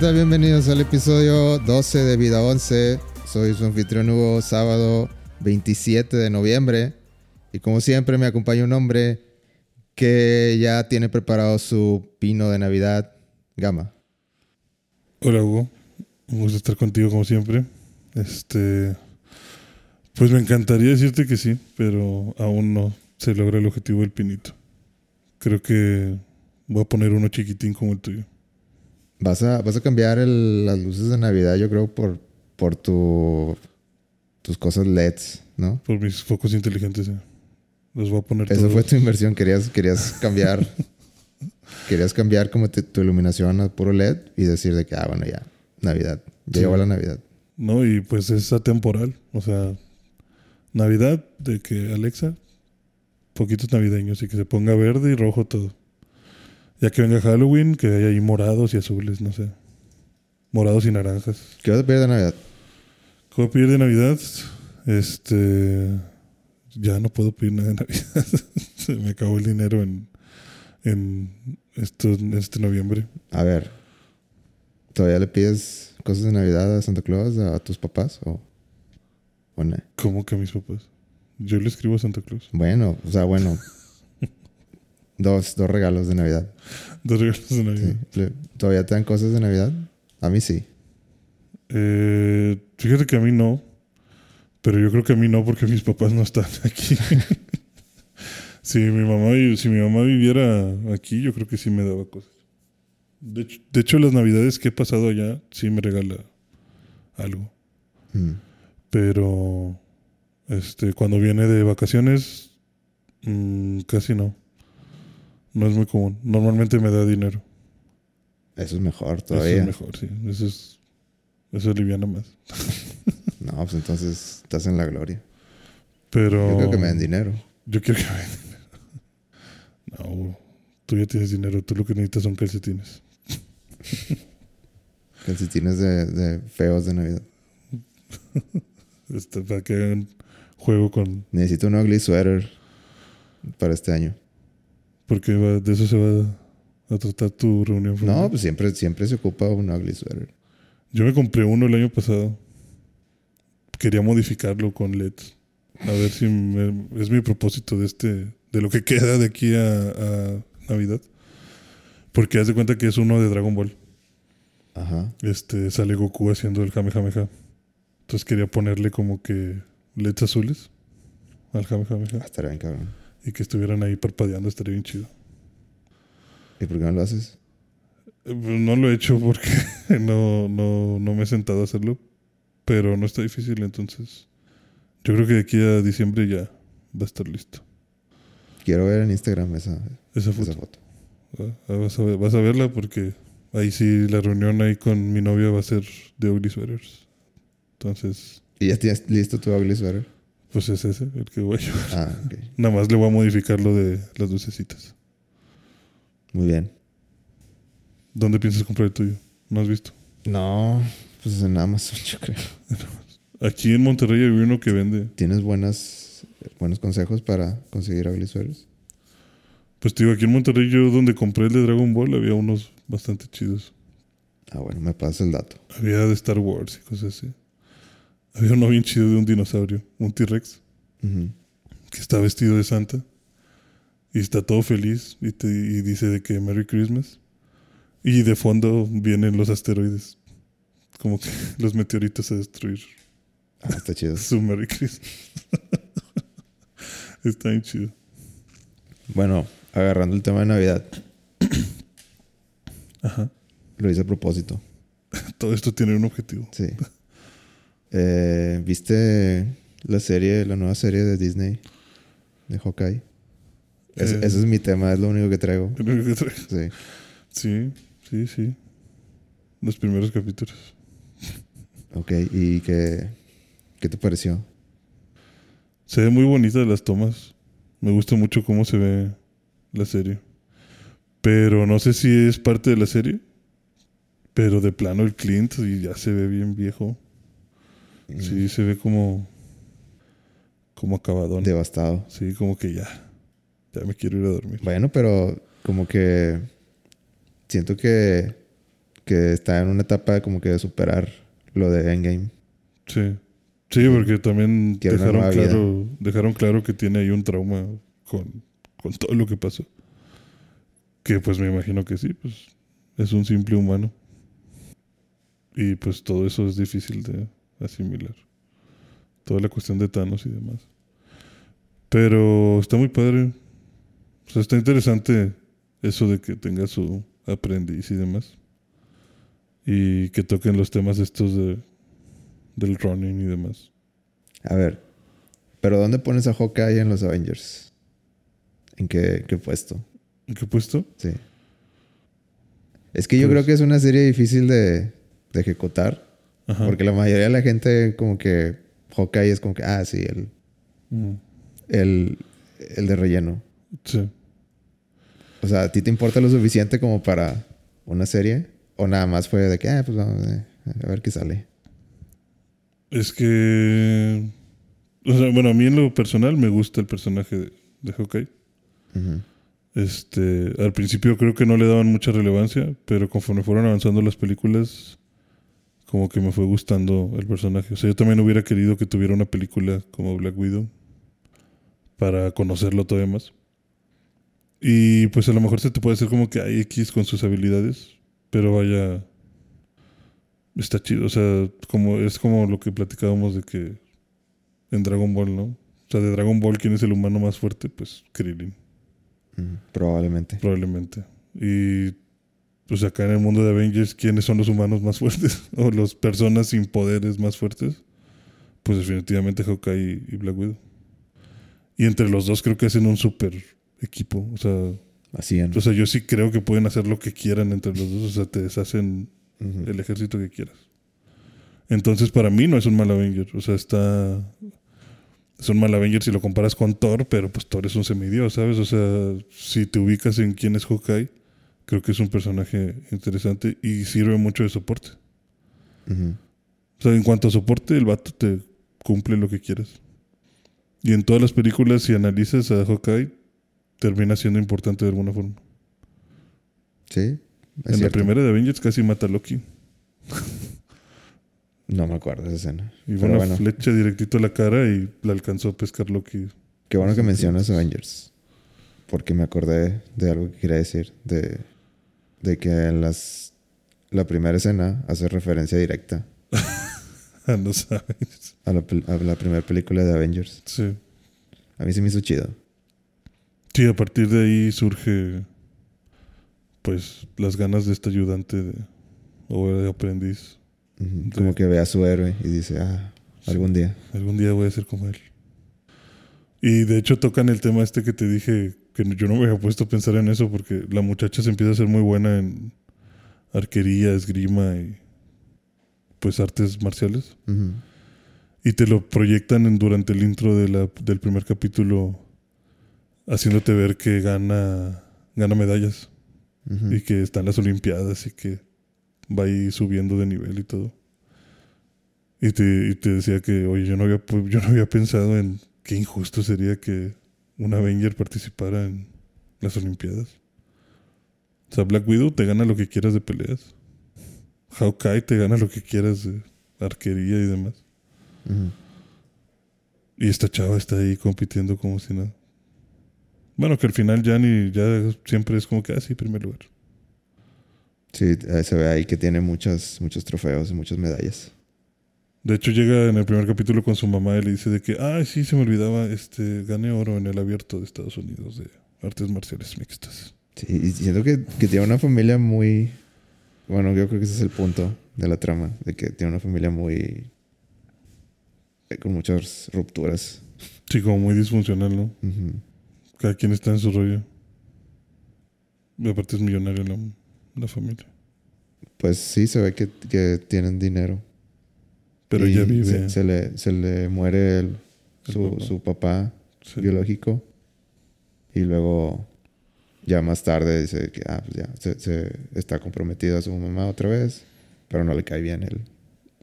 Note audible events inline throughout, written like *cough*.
¿qué? Bienvenidos al episodio 12 de Vida 11. Soy su anfitrión Hugo, sábado 27 de noviembre. Y como siempre me acompaña un hombre que ya tiene preparado su pino de Navidad, Gama. Hola Hugo, un gusto estar contigo como siempre. Este, pues me encantaría decirte que sí, pero aún no se logra el objetivo del pinito. Creo que voy a poner uno chiquitín como el tuyo. Vas a, vas a cambiar el- las luces de Navidad, yo creo, por, por tu, tus cosas LEDs, ¿no? Por mis focos inteligentes, eh. los voy a poner Eso todos. fue tu inversión, querías, querías cambiar. *laughs* querías cambiar como te- tu iluminación a puro LED y decir de que, ah, bueno, ya, Navidad. Ya Sí. llegó la Navidad. No, y pues es atemporal. O sea, Navidad, de que Alexa, poquitos navideños y que se ponga verde y rojo todo. Ya que venga Halloween, que haya ahí morados y azules, no sé. Morados y naranjas. ¿Qué vas a pedir de Navidad? ¿Qué voy a pedir de Navidad? Este. Ya no puedo pedir nada de Navidad. *laughs* Se me acabó el dinero en, en, esto, en este noviembre. A ver, ¿todavía le pides cosas de Navidad a Santa Claus, a, tus papás? O, o no? ¿Cómo que a mis papás? Yo le escribo a Santa Claus. Bueno, o sea, bueno. Dos, dos regalos de Navidad. Dos regalos de Navidad. Sí. ¿Todavía te dan cosas de Navidad? A mí sí. Eh, fíjate que a mí no. Pero yo creo que a mí no porque mis papás no están *laughs* aquí. si, mi mamá, si mi mamá viviera aquí, yo creo que sí me daba cosas. De hecho, de hecho, las navidades que he pasado allá, sí me regala algo. Mm. Pero este, cuando viene de vacaciones, mm, casi no. No es muy común. Normalmente me da dinero. Eso es mejor Eso todavía. es mejor, sí. Eso es, eso aliviana más. *laughs* No, pues entonces estás en la gloria. Pero. Yo creo que me den dinero. Yo quiero que me den dinero. No, tú ya tienes dinero. Tú lo que necesitas son calcetines. *laughs* Calcetines de, de feos de Navidad. Este, para que hagan juego con. Necesito un ugly sweater para este año. Porque va- de eso se va a tratar tu reunión. No, familiar. pues siempre, siempre se ocupa un ugly sweater. Yo me compré uno el año pasado. Quería modificarlo con LEDs. A ver si me- es mi propósito de este, de lo que queda de aquí a, a Navidad. Porque haz de cuenta que es uno de Dragon Ball. Ajá. Este sale Goku haciendo el Kamehameha. Entonces quería ponerle como que LEDs azules al Kamehameha. Ah, estaría bien, cabrón. Y que estuvieran ahí parpadeando, estaría bien chido. ¿Y por qué no lo haces? Eh, pues, No lo he hecho porque *laughs* no, no, no me he sentado a hacerlo. Pero no está difícil, entonces. Yo creo que de aquí a diciembre ya va a estar listo. Quiero ver en Instagram esa, Esa esa foto. foto. Ah, Vas a, ver- vas a verla porque ahí sí la reunión ahí con mi novia va a ser de Ugly Sweaters. Entonces, ¿Y ya tienes listo tu ugly sweater? Pues es ese el que voy a llevar. Ah, ok. *laughs* Nada más le voy a modificar lo de las lucecitas. Muy bien. ¿Dónde piensas comprar el tuyo? ¿No has visto? No, pues en Amazon, yo creo. Aquí en Monterrey hay uno que vende. ¿Tienes buenas, buenos consejos para conseguir sweaters? Pues te digo, aquí en Monterrey yo donde compré el de Dragon Ball había unos bastante chidos. Ah, bueno, me pasa el dato. Había de Star Wars y cosas así. Había uno bien chido de un dinosaurio, un T-Rex, que está vestido de Santa y está todo feliz y, te, y dice de que Merry Christmas. Y de fondo vienen los asteroides, como que *laughs* los meteoritos a destruir Ah, está chido. *laughs* su Merry Christmas. *laughs* está bien chido. Bueno, agarrando el tema de Navidad, Ajá. lo hice a propósito. Todo esto tiene un objetivo. Sí. Eh, ¿Viste la serie, la nueva serie de Disney? De Hawkeye. Ese, Eh. ese es mi tema, es lo único que traigo. Es lo único que traigo. Sí. Sí, sí, sí. Los primeros capítulos. Ok, ¿y qué, qué te pareció? Se ve muy bonita las tomas. Me gusta mucho cómo se ve la serie. Pero no sé si es parte de la serie. Pero de plano el Clint y ya se ve bien viejo. Sí, se ve como. Como acabadón. Devastado. Sí, como que ya. Ya me quiero ir a dormir. Bueno, pero como que siento que que está en una etapa como que de superar lo de Endgame. Sí. Sí, porque también dejaron claro, dejaron claro que tiene ahí un trauma con, con todo lo que pasó. Que pues me imagino que sí, pues es un simple humano. Y pues todo eso es difícil de asimilar. Toda la cuestión de Thanos y demás. Pero está muy padre. O sea, está interesante eso de que tenga su aprendiz y demás. Y que toquen los temas estos de, del running y demás. A ver, ¿pero dónde pones a Hawkeye en los Avengers? ¿En qué, qué puesto? ¿En qué puesto? Sí. Es que yo Pues- creo que es una serie difícil de, de ejecutar. Ajá. Porque la mayoría de la gente como que Hawkeye es como que, ah, sí, el, Mm, el, el de relleno. Sí. O sea, ¿a ti te importa lo suficiente como para una serie? ¿O nada más fue de que, ah, pues vamos eh, a ver qué sale? Es que. O sea, bueno, a mí en lo personal me gusta el personaje de, de Hawkeye. Este, al principio creo que no le daban mucha relevancia, pero conforme fueron avanzando las películas, como que me fue gustando el personaje. O sea, yo también hubiera querido que tuviera una película como Black Widow para conocerlo todavía más. Y pues a lo mejor se te puede hacer como que hay X con sus habilidades, pero vaya, está chido. O sea, como, es como lo que platicábamos de que en Dragon Ball, ¿no? O sea, de Dragon Ball, ¿quién es el humano más fuerte? Pues Krillin. Ujú, Probablemente. Probablemente. Y pues acá en el mundo de Avengers, ¿quiénes son los humanos más fuertes? *laughs* o las personas sin poderes más fuertes? Pues definitivamente Hawkeye y Black Widow. Y entre los dos creo que hacen un super equipo. O sea, Así en. o sea, yo sí creo que pueden hacer lo que quieran entre los dos. O sea, te deshacen Ujú. el ejército que quieras. Entonces, para mí no es un mal Avenger. O sea, está. Es un mal Avenger si lo comparas con Thor, pero pues Thor es un semidios, ¿sabes? O sea, si te ubicas en quién es Hawkeye, creo que es un personaje interesante y sirve mucho de soporte. O sea, en cuanto a soporte, el vato te cumple lo que quieras. Y en todas las películas, si analizas a Hawkeye, termina siendo importante de alguna forma. Sí. en la primera de Avengers casi mata a Loki. No me acuerdo de esa escena. Y una bueno, flecha directito a la cara y la alcanzó a pescar Loki. qué bueno que mencionas. Avengers. Porque me acordé de algo que quería decir. De, de que en las, la primera escena hace referencia directa *laughs* no sabes. a la, a la primera película de Avengers. Sí. A mí se me hizo chido. Sí, a partir de ahí surge pues las ganas de este ayudante de, o de aprendiz. Como que ve a su héroe y dice, ah, algún día. Algún día voy a ser como él. Y de hecho tocan el tema este que te dije, que yo no me había puesto a pensar en eso porque la muchacha se empieza a ser muy buena en arquería, esgrima y pues artes marciales. Ujú. Y te lo proyectan en- durante el intro de la- del primer capítulo, haciéndote ver que gana, gana medallas Ujú. y que están las Olimpiadas y que va ahí subiendo de nivel y todo. Y te, y te decía que, oye, yo no, había, yo no había pensado en qué injusto sería que un Avenger participara en las Olimpiadas. O sea, Black Widow te gana lo que quieras de peleas. Hawkeye te gana lo que quieras de arquería y demás. Y esta chava está ahí compitiendo como si nada. Bueno, que al final ya ni, ya siempre es como que, ah, sí, primer lugar. Sí, se ve ahí que tiene muchos, muchos trofeos y muchas medallas. De hecho, llega en el primer capítulo con su mamá y le dice de que, ah, sí, se me olvidaba, este, gané oro en el abierto de Estados Unidos de artes marciales mixtas. Sí, y siento que, que tiene una familia muy... Bueno, yo creo que ese es el punto de la trama. De que tiene una familia muy... eh, con muchas rupturas. Sí, como muy disfuncional, ¿no? Cada quien está en su rollo. Y aparte es millonaria la, la familia. Pues sí, se ve que, que tienen dinero. Pero ella vive. Se, se le, se le muere el- El su, papá. su papá sí. biológico. Y luego, ya más tarde, dice que ah, pues ya, se, se está comprometido a su mamá otra vez. Pero no le cae bien el,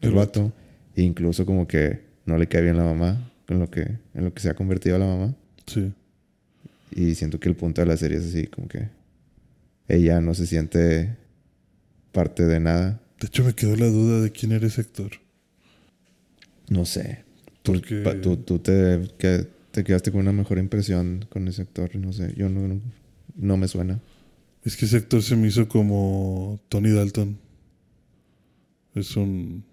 el, El vato. E incluso como que no le cae bien la mamá. En lo que, en lo que se ha convertido la mamá. Sí. Y siento que el punto de la serie es así, como que ella no se siente parte de nada. De hecho, me quedó la duda de quién era ese actor. No sé. Tú, Porque- pa- tú, tú te, que- te quedaste con una mejor impresión con ese actor. No sé, yo no, no, no me suena. Es que ese actor se me hizo como Tony Dalton. Es un,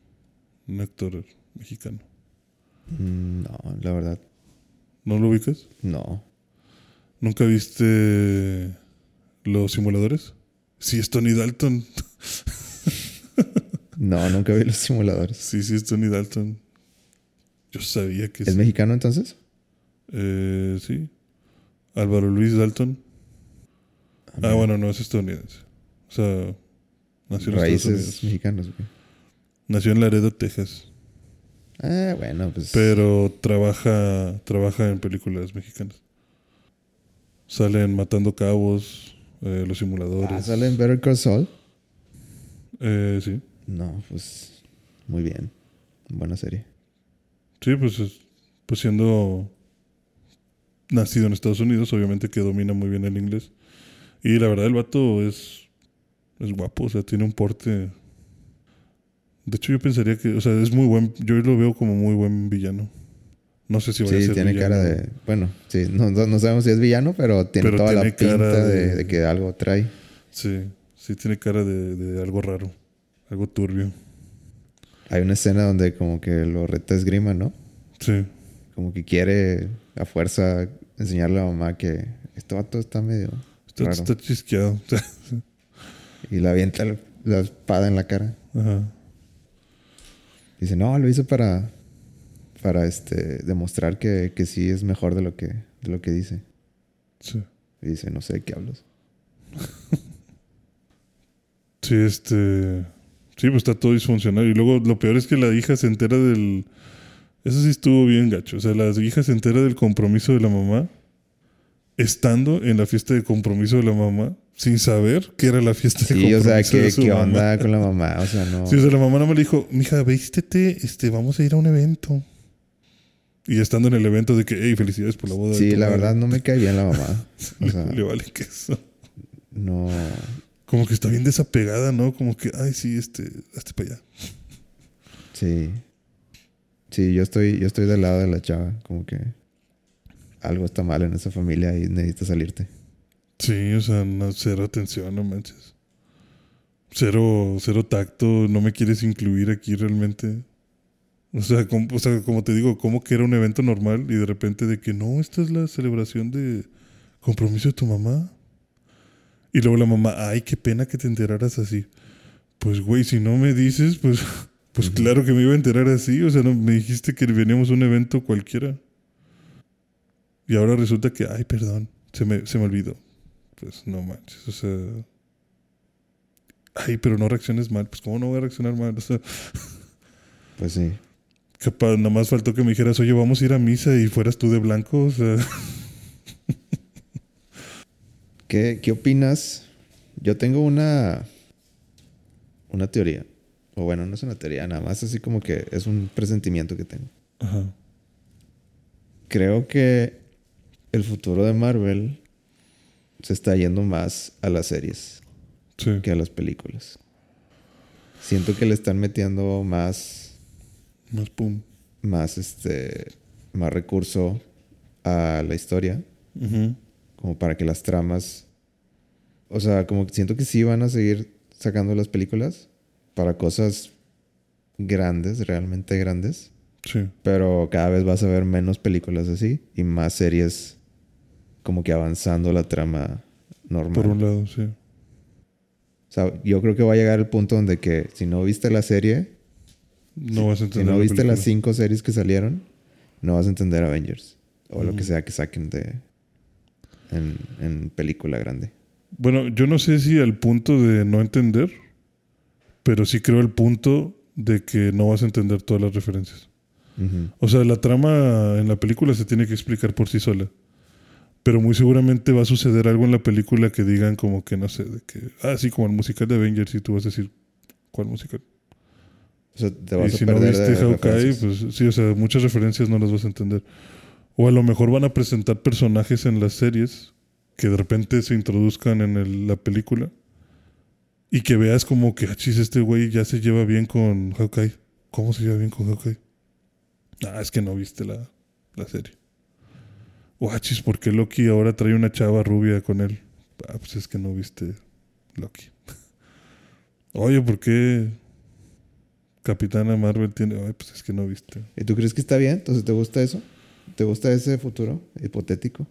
un actor mexicano. Mm, No, la verdad, ¿No lo ubicas? no. ¿Nunca viste los simuladores? Sí, es Tony Dalton. *laughs* No, nunca vi los simuladores. Sí, sí, es Tony Dalton. Yo sabía que ¿Es sí. mexicano entonces? Eh, sí. Álvaro Luis Dalton. Ah, bueno, no, es estadounidense. O sea, nació en Estados Raíces Unidos. mexicanos. Nació en Laredo, Texas. Ah, bueno, pues. Pero trabaja, trabaja en películas mexicanas. Salen Matando Cabos, eh, Los Simuladores. Ah, ¿Sale en Better Call Saul? Eh, sí. No, pues. Muy bien. Buena serie. Sí, pues, es- pues siendo nacido en Estados Unidos, obviamente que domina muy bien el inglés. Y la verdad, el vato es, es guapo, o sea, tiene un porte. De hecho, yo pensaría que, o sea, es muy buen. Yo lo veo como muy buen villano. No sé si va a Sí, ser tiene villano. cara de. Bueno, sí, no, sabemos si es villano, pero tiene Pero toda la pinta de- de que algo trae. Sí, sí, tiene cara de, de algo raro, algo turbio. Hay una escena donde como que lo reta esgrima, ¿no? Sí, Como que quiere a fuerza enseñarle a la mamá que este vato está medio está, raro. está chisqueado. *laughs* Y le avienta la, la espada en la cara. Ajá. Dice, no, lo hizo para, para este, demostrar que, que sí es mejor de lo que, de lo que dice. Sí. Y dice, no sé de qué hablas. *laughs* Sí, este. Sí, pues está todo disfuncional. Y luego lo peor es que la hija se entera del. Eso sí estuvo bien gacho. O sea, la hija se entera del compromiso de la mamá. Estando en la fiesta de compromiso de la mamá. Sin saber que era la fiesta de Sí, compromiso o sea, de ¿qué, su qué mamá. onda con la mamá? O sea, no... Sí, o sea, la mamá no me le dijo, mija, vístete, este, vamos a ir a un evento. Y estando en el evento de que, hey, felicidades por la boda. de Sí, tu la madre". verdad no me cae bien la mamá. *laughs* O Le, le vale que eso. no... Como que está bien desapegada, ¿no? Como que, ay, sí, este, hazte para allá. Sí. Sí, yo estoy, yo estoy del lado de la chava. Como que algo está mal en esa familia y necesitas salirte. Sí, o sea, no, cero atención, no manches. Cero, cero tacto, no me quieres incluir aquí realmente. O sea, como, o sea, como te digo, como que era un evento normal y de repente de que no, esta es la celebración de compromiso de tu mamá. Y luego la mamá, ay, qué pena que te enteraras así. Pues, güey, si no me dices, pues, *laughs* pues claro que me iba a enterar así. O sea, no, me dijiste que veníamos a un evento cualquiera. Y ahora resulta que, ay, perdón, se me, se me olvidó. Pues no manches, o sea. Ay, pero no reacciones mal. Pues, ¿cómo no voy a reaccionar mal? *laughs* O sea, Pues sí. capaz, nada más faltó que me dijeras, oye, vamos a ir a misa y fueras tú de blanco. O sea, *laughs* ¿Qué, qué opinas? Yo tengo una... Una teoría. O bueno, no es una teoría, nada más así como que es un presentimiento que tengo. ajá. Creo que el futuro de Marvel se está yendo más a las series Sí. que a las películas. Siento que le están metiendo más, Más pum. más este, más recurso a la historia, Ujú. Como para que las tramas, o sea, como que siento que sí van a seguir sacando las películas para cosas grandes, realmente grandes, Sí. pero cada vez vas a ver menos películas así y más series como que avanzando la trama normal. Por un lado, sí. O sea, yo creo que va a llegar el punto donde que si no viste la serie, No vas a si entender. no la viste película. las cinco series que salieron, no vas a entender Avengers. O lo que sea que saquen de en, en película grande. Bueno, yo no sé si al punto de no entender, pero sí creo el punto de que no vas a entender todas las referencias. O sea, la trama en la película se tiene que explicar por sí sola. Pero muy seguramente va a suceder algo en la película que digan como que no sé, de que, ah, sí, como el musical de Avengers, y tú vas a decir, ¿cuál musical? O sea, te y a si no perder viste de Hawkeye, pues sí, o sea, muchas referencias no las vas a entender. O a lo mejor van a presentar personajes en las series que de repente se introduzcan en la película Y que veas como que, ah, chis, este güey ya se lleva bien con Hawkeye. ¿Cómo se lleva bien con Hawkeye? Ah, es que no viste la, la serie. Guachis, ¿por qué Loki ahora trae una chava rubia con él? Ah, pues es que no viste Loki. *laughs* Oye, ¿por qué Capitana Marvel tiene.? Ay, pues es que no viste. ¿Y tú crees que está bien? Entonces, ¿te gusta eso? ¿Te gusta ese futuro hipotético?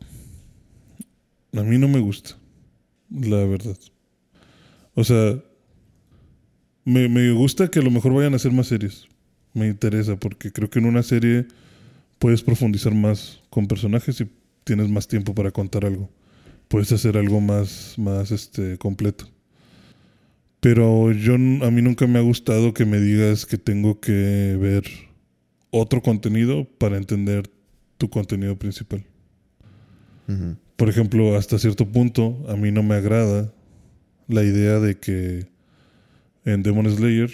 A mí no me gusta. La verdad. O sea, me, gusta que a lo mejor vayan a hacer más series. Me interesa porque creo que en una serie puedes profundizar más con personajes y tienes más tiempo para contar algo. Puedes hacer algo más, más este, completo. Pero yo a mí nunca me ha gustado que me digas que tengo que ver otro contenido para entender tu contenido principal. Por ejemplo, hasta cierto punto, a mí no me agrada la idea de que en Demon Slayer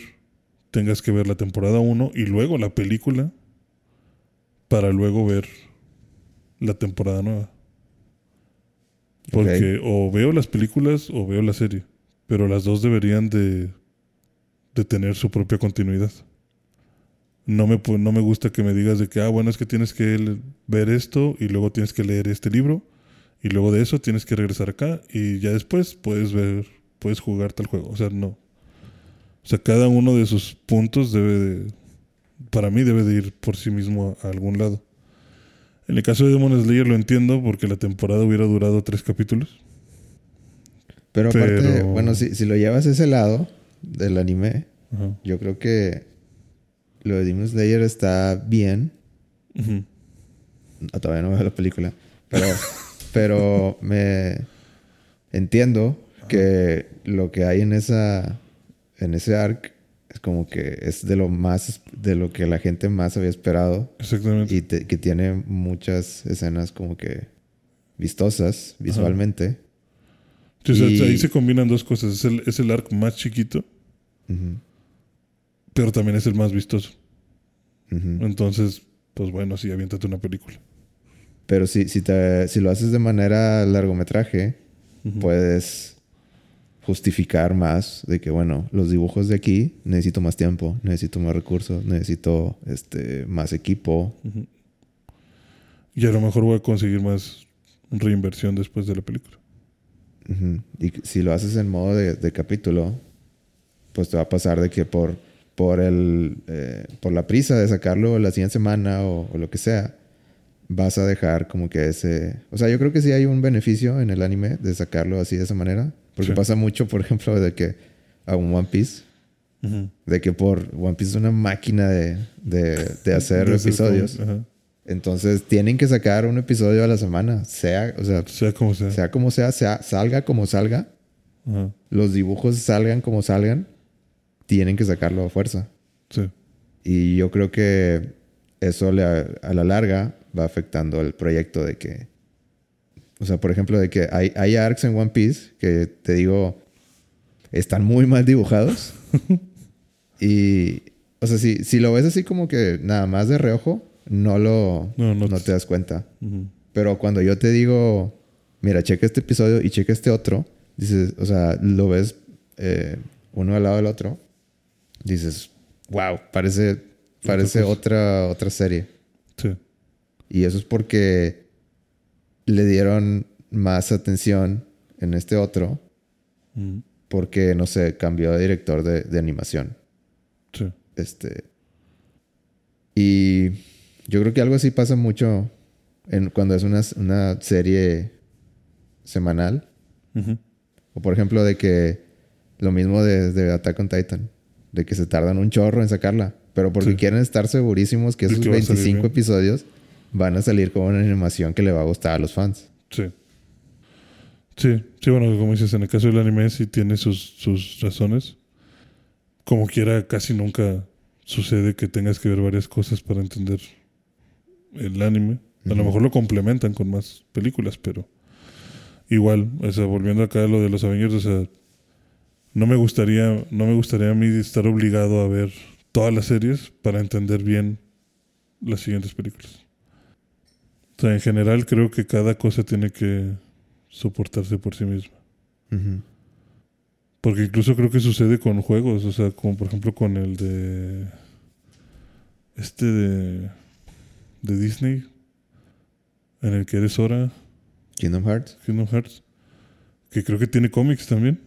tengas que ver la temporada 1 y luego la película para luego ver la temporada nueva. Porque o veo las películas o veo la serie. Pero las dos deberían de, de tener su propia continuidad. No me, no me gusta que me digas de que, ah, bueno, es que tienes que ver esto y luego tienes que leer este libro y luego de eso tienes que regresar acá y ya después puedes ver, puedes jugar tal juego. O sea, no. O sea, cada uno de sus puntos debe de, para mí debe de ir por sí mismo a, algún lado. En el caso de Demon Slayer lo entiendo porque la temporada hubiera durado tres capítulos. Pero aparte, bueno, si, si, lo llevas a ese lado del anime, yo creo que lo de Demon Slayer está bien. Ah, todavía no veo la película. Pero, pero me entiendo que lo que hay en esa en ese arc es como que es de lo más de lo que la gente más había esperado. Exactamente. Y que tiene muchas escenas como que vistosas visualmente. ahí se combinan dos cosas. Es el, es el arc más chiquito, pero también es el más vistoso. Entonces, pues bueno, sí, aviéntate una película. Pero si, si, te, si lo haces de manera largometraje, puedes justificar más de que, bueno, los dibujos de aquí necesito más tiempo, necesito más recursos, necesito este, más equipo. Y a lo mejor voy a conseguir más reinversión después de la película. Y si lo haces en modo de, capítulo, pues te va a pasar de que por, por, el, eh, por la prisa de sacarlo la siguiente semana o, lo que sea, vas a dejar como que ese... O sea, yo creo que sí hay un beneficio en el anime de sacarlo así de esa manera. Porque pasa mucho, por ejemplo, de que a un One Piece, de que por One Piece es una máquina de, de, *laughs* hacer episodios. Entonces tienen que sacar un episodio a la semana, sea, o sea, sea como sea, sea como sea, salga como salga, los dibujos salgan como salgan, tienen que sacarlo a fuerza. Sí. Y yo creo que eso a la larga va afectando el proyecto de que, o sea, por ejemplo, de que hay, hay arcs en One Piece que te digo, están muy mal dibujados. *laughs* y, o sea, si, si lo ves así como que nada más de reojo, no lo no, te... das cuenta. Pero cuando yo te digo, mira, checa este episodio y checa este otro, dices, o sea, lo ves eh, uno al lado del otro, dices, wow, parece, parece otra, otra serie. Sí. Y eso es porque le dieron más atención en este otro. Porque, no sé, cambió de director de, animación. Sí. Este. Y yo creo que algo así pasa mucho en, cuando es una, una serie semanal. O por ejemplo, de que lo mismo de, de, Attack on Titan. De que se tardan un chorro en sacarla. Pero porque quieren estar segurísimos que esos 25 episodios van a salir con una animación que le va a gustar a los fans. Sí. Sí, sí, bueno, como dices, en el caso del anime sí tiene sus, sus razones. Como quiera, casi nunca sucede que tengas que ver varias cosas para entender el anime. A lo mejor lo complementan con más películas, pero igual, o sea, volviendo acá a lo de los Avengers, o sea, no me gustaría, no me gustaría a mí estar obligado a ver todas las series para entender bien las siguientes películas. O sea, en general creo que cada cosa tiene que soportarse por sí misma. Porque incluso creo que sucede con juegos, o sea, como por ejemplo con el de. Este de. de Disney, en el que eres Hora, Kingdom Hearts. Kingdom Hearts, que creo que tiene cómics también.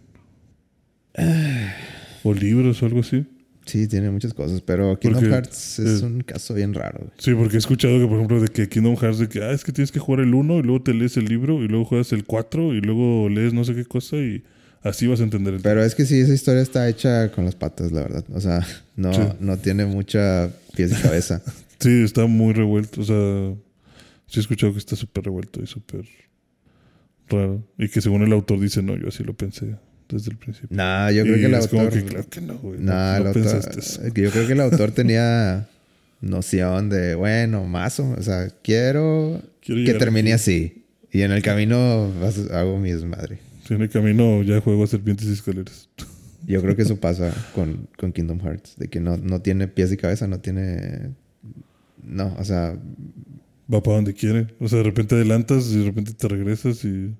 O libros o algo así. Sí, tiene muchas cosas, pero Kingdom Porque Hearts es un caso bien raro. güey. Sí, porque he escuchado que, por ejemplo, de que Kingdom Hearts, de que, ah, es que tienes que jugar el 1 y luego te lees el libro y luego juegas el 4 y luego lees no sé qué cosa y así vas a entender el Pero es que sí, esa historia está hecha con las patas, la verdad. O sea, no, Sí. no tiene mucha pies y cabeza. *laughs* Sí, está muy revuelto. O sea, sí he escuchado que está súper revuelto y súper raro. Y que según el autor dice, no, yo así lo pensé desde el principio. nah, yo Y creo que el es como autor. que claro que no, güey. Nah, no, no el autor- eso. Yo creo que el autor *laughs* tenía noción de, bueno, más o O sea, quiero, Quiero que termine así. Y en el camino hago mi desmadre. Sí, en el camino ya juego a serpientes y escaleras. Yo creo que eso *laughs* pasa con, con Kingdom Hearts. De que no, no tiene pies y cabeza, no tiene. No, o sea. Va para donde quiere. O sea, de repente adelantas y de repente te regresas y...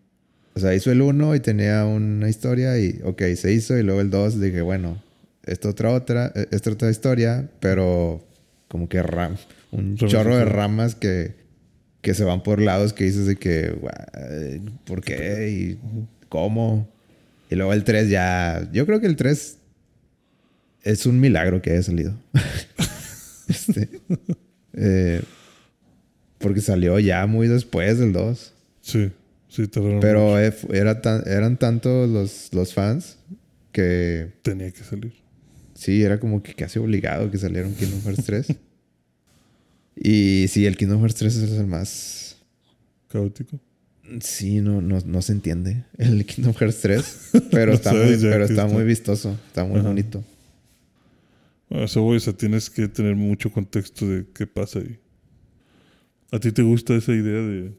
O sea, hizo el 1 y tenía una historia y, ok, se hizo. Y luego el 2 dije, bueno, esta otra, otra, eh, esta otra historia, pero como que ram, un chorro de ramas que, que se van por lados que dices de que, "Guay, ¿por qué? ¿Y cómo? Y luego el 3 ya. Yo creo que el 3 es un milagro que haya salido. *laughs* este, eh, porque salió ya muy después del 2. Sí, sí, tardaron Pero eh, era tan- eran tantos los, los fans que Tenía que salir. sí, era como que casi obligado que saliera un Kingdom *laughs* Hearts 3. y sí, el Kingdom Hearts 3 es el más... Caótico. Sí, no, no, no se entiende el *laughs* Kingdom Hearts 3. *laughs* Pero No está, muy, pero está está. muy vistoso, está muy Ajá. bonito. Bueno, eso voy, o sea, tienes que tener mucho contexto de qué pasa ahí. ¿A ti te gusta esa idea de,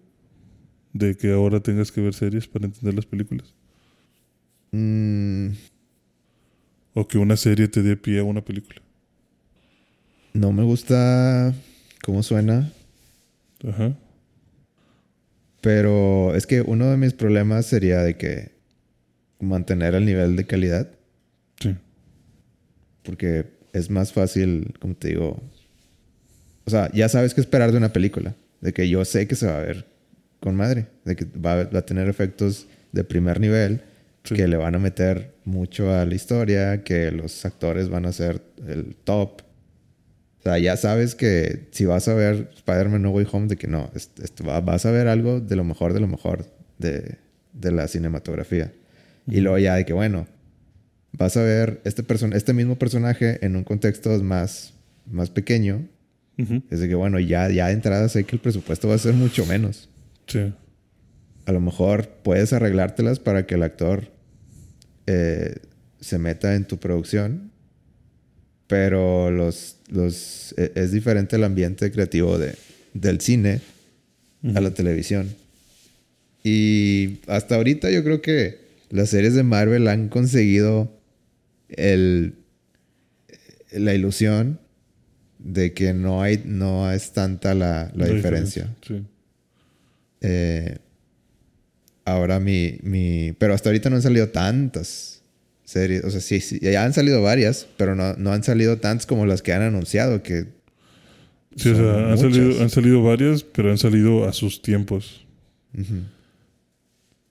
de que ahora tengas que ver series para entender las películas? Mm, ¿O que una serie te dé pie a una película? no me gusta cómo suena, Ajá. pero es que uno de mis problemas sería de que mantener el nivel de calidad. Sí. Porque es más fácil, como te digo. O sea, ya sabes qué esperar de una película. De que yo sé que se va a ver con madre. De que va, a- va a tener efectos de primer nivel. Sí. Que le van a meter mucho a la historia. Que los actores van a ser el top. O sea, ya sabes que si vas a ver Spider-Man No Way Home, de que no, es- es- va- vas a ver algo de lo mejor de lo mejor de, de la cinematografía. Y luego ya de que, bueno, vas a ver este, person este mismo personaje en un contexto más, más pequeño. Ujú. Es de que, bueno, ya, ya de entrada sé que el presupuesto va a ser mucho menos. Sí. A lo mejor puedes arreglártelas para que el actor eh, se meta en tu producción. Pero los, los, e- es diferente el ambiente creativo de, del cine a la televisión. Y hasta ahorita yo creo que las series de Marvel han conseguido el, la ilusión de que no hay no es tanta la, la diferencia. Sí. Eh, ahora mi, mi... Pero hasta ahorita no han salido tantas series. O sea, sí, sí, ya han salido varias, pero no, no han salido tantas como las que han anunciado, que Sí, o sea, han salido, han salido varias, pero han salido a sus tiempos.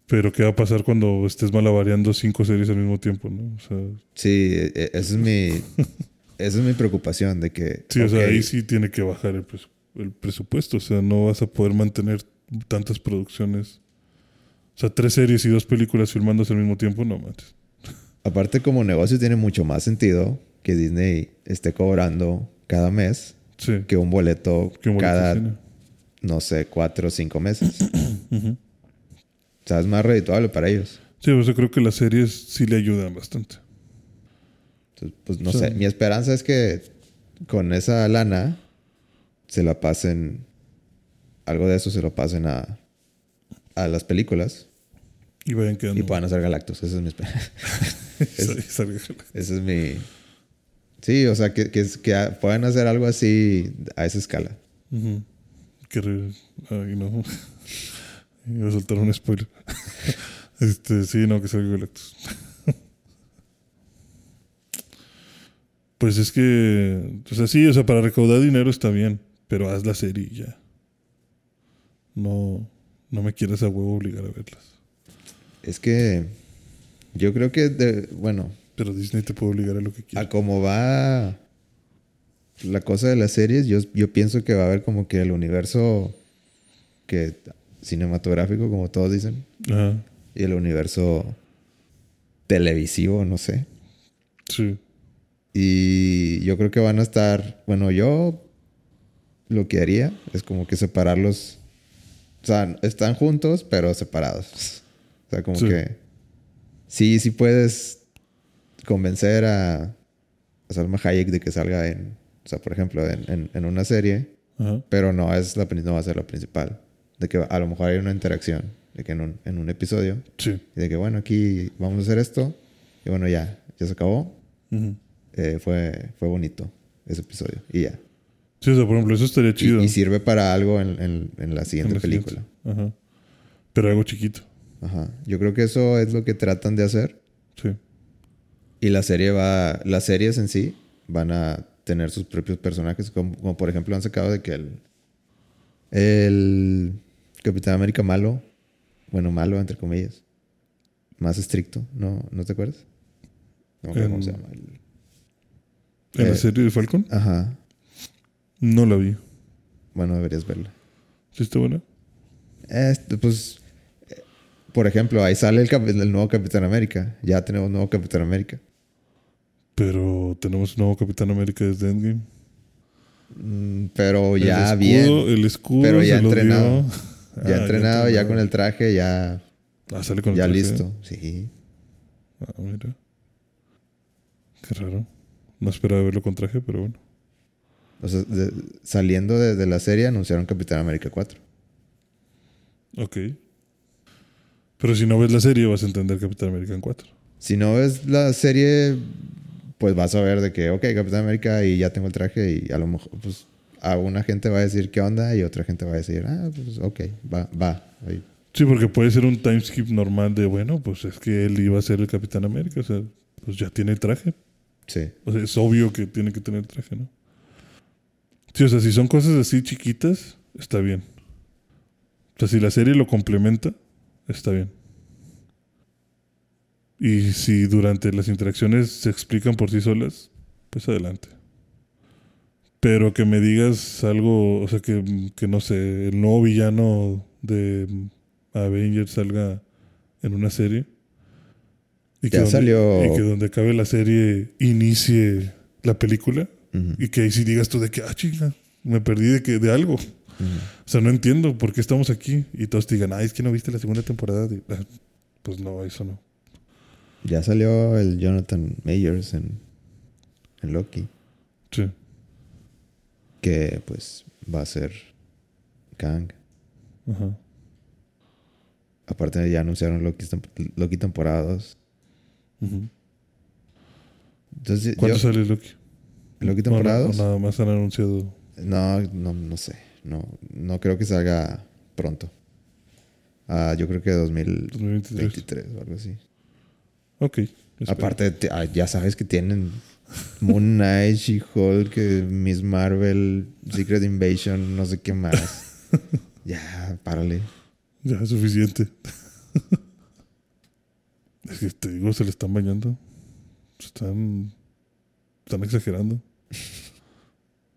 Pero ¿qué va a pasar cuando estés malabareando cinco series al mismo tiempo, no? O sea, Sí, e- e- esa es mi... *laughs* esa es mi preocupación, de que... sí, o sea, ahí sí tiene que bajar el presupuesto. O sea, no vas a poder mantener tantas producciones. O sea, tres series y dos películas filmándose al mismo tiempo, no manches. Aparte, como negocio tiene mucho más sentido que Disney esté cobrando cada mes Sí. que un boleto Que un boleto cada, cine. no sé, cuatro o cinco meses. *clears throat* O sea, es más redituable para ellos. Sí, o sea, creo que las series sí le ayudan bastante. Entonces, pues no sé. Mi esperanza es que con esa lana se la pasen. Algo de eso se lo pasen a, a las películas Y vayan quedando. y puedan hacer Galactus. Esa es mi esperanza. *laughs* *laughs* Salga- Esa es mi. Sí, o sea, que, que, que puedan hacer algo así a esa escala. Ujú. Que re- Ay, no. *laughs* Iba a soltar un spoiler. este, sí, no, que salga Galactus. Pues es que, o sea, sí, o sea, para recaudar dinero está bien, pero haz la serie y ya. No, no me quieras a huevo obligar a verlas. Es que yo creo que, de- bueno, Pero Disney te puede obligar a lo que a quieras. cómo va la cosa de las series, yo, yo pienso que va a haber como que el universo que cinematográfico, como todos dicen, Ajá, y el universo televisivo, no sé. sí. Y yo creo que van a estar, bueno, yo lo que haría es como que separarlos. Sea, están juntos, pero separados. O sea, como Sí. que sí, sí puedes convencer a, a Salma Hayek de que salga en, o sea, por ejemplo, en, en- en una serie, Ajá, pero no es la no va a ser la principal. De que a lo mejor hay una interacción, de que en un, en un episodio, sí. y de que bueno, aquí vamos a hacer esto, y bueno, ya, ya se acabó. Eh, fue, fue bonito ese episodio. Y ya. Sí, o sea, por ejemplo, eso estaría chido. y sirve para algo en, en- en la en siguiente la película. siguiente. Ajá. Pero algo chiquito. Ajá. Yo creo que eso es lo que tratan de hacer. Sí. Y la serie va. Las series en sí van a tener sus propios personajes. Como, como por ejemplo han sacado de que el. El Capitán América malo. Bueno, malo entre comillas. Más estricto. ¿No, ¿no te acuerdas? No cómo En- se llama. el- ¿En Eh, la serie de Falcon? Ajá. No la vi. Bueno, deberías verla. ¿Sí está buena? Este, pues, eh, por ejemplo, ahí sale el, el nuevo Capitán América. Ya tenemos nuevo Capitán América. Pero tenemos nuevo Capitán América desde Endgame. Mm, pero El ya escudo- bien. El escudo Pero ya lo entrenado. Ya Ah, entrenado, ya entrenado. con el traje, ya, Ah, sale con el ya traje. listo. Sí. Ah, mira. Qué raro. No esperaba verlo con traje, pero bueno. O sea, de- saliendo de, de la serie anunciaron Capitán América 4. Ok. Pero si no ves la serie, vas a entender Capitán América en 4. Si no ves la serie, pues vas a ver de que, ok, Capitán América y ya tengo el traje y a lo mejor, pues, a una gente va a decir qué onda y otra gente va a decir, ah, pues, ok, va, va. ahí. Sí, porque puede ser un timeskip normal de, bueno, pues es que él iba a ser el Capitán América. O sea, pues ya tiene el traje. Sí. O sea, es obvio que tiene que tener traje, ¿no? Sí, o sea, si son cosas así chiquitas, está bien. O sea, si la serie lo complementa, está bien. Y si durante las interacciones se explican por sí solas, pues adelante. Pero que me digas algo, o sea, que, que no sé, el nuevo villano de Avengers salga en una serie. Y Ya donde, salió- Y que donde acabe la serie inicie la película. Y que ahí sí digas tú de que, ah, chinga, me perdí de, que, de algo. O sea, no entiendo por qué estamos aquí. Y todos te digan, ah, es que no viste la segunda temporada. de-". Ah, Pues no, eso no. Ya salió el Jonathan Mayers en, en Loki, Sí. que pues va a ser Kang. Ajá. Aparte ya anunciaron Loki, Loki temporada 2. Ujú. Entonces, ¿Cuándo yo, sale Loki? Loki O temporada na- o 2? nada más han anunciado. No, no, no sé. No, no creo que salga pronto. Ah, yo creo que 2023 2023. o algo así. Ok. espero. Aparte, te- ah, ya sabes que tienen Moon *laughs* Knight, She-Hulk, eh, Miss Marvel, Secret Invasion, no sé qué más. *laughs* ya, párale. Ya es suficiente. *laughs* es que te digo, se le están bañando. Están. Están exagerando.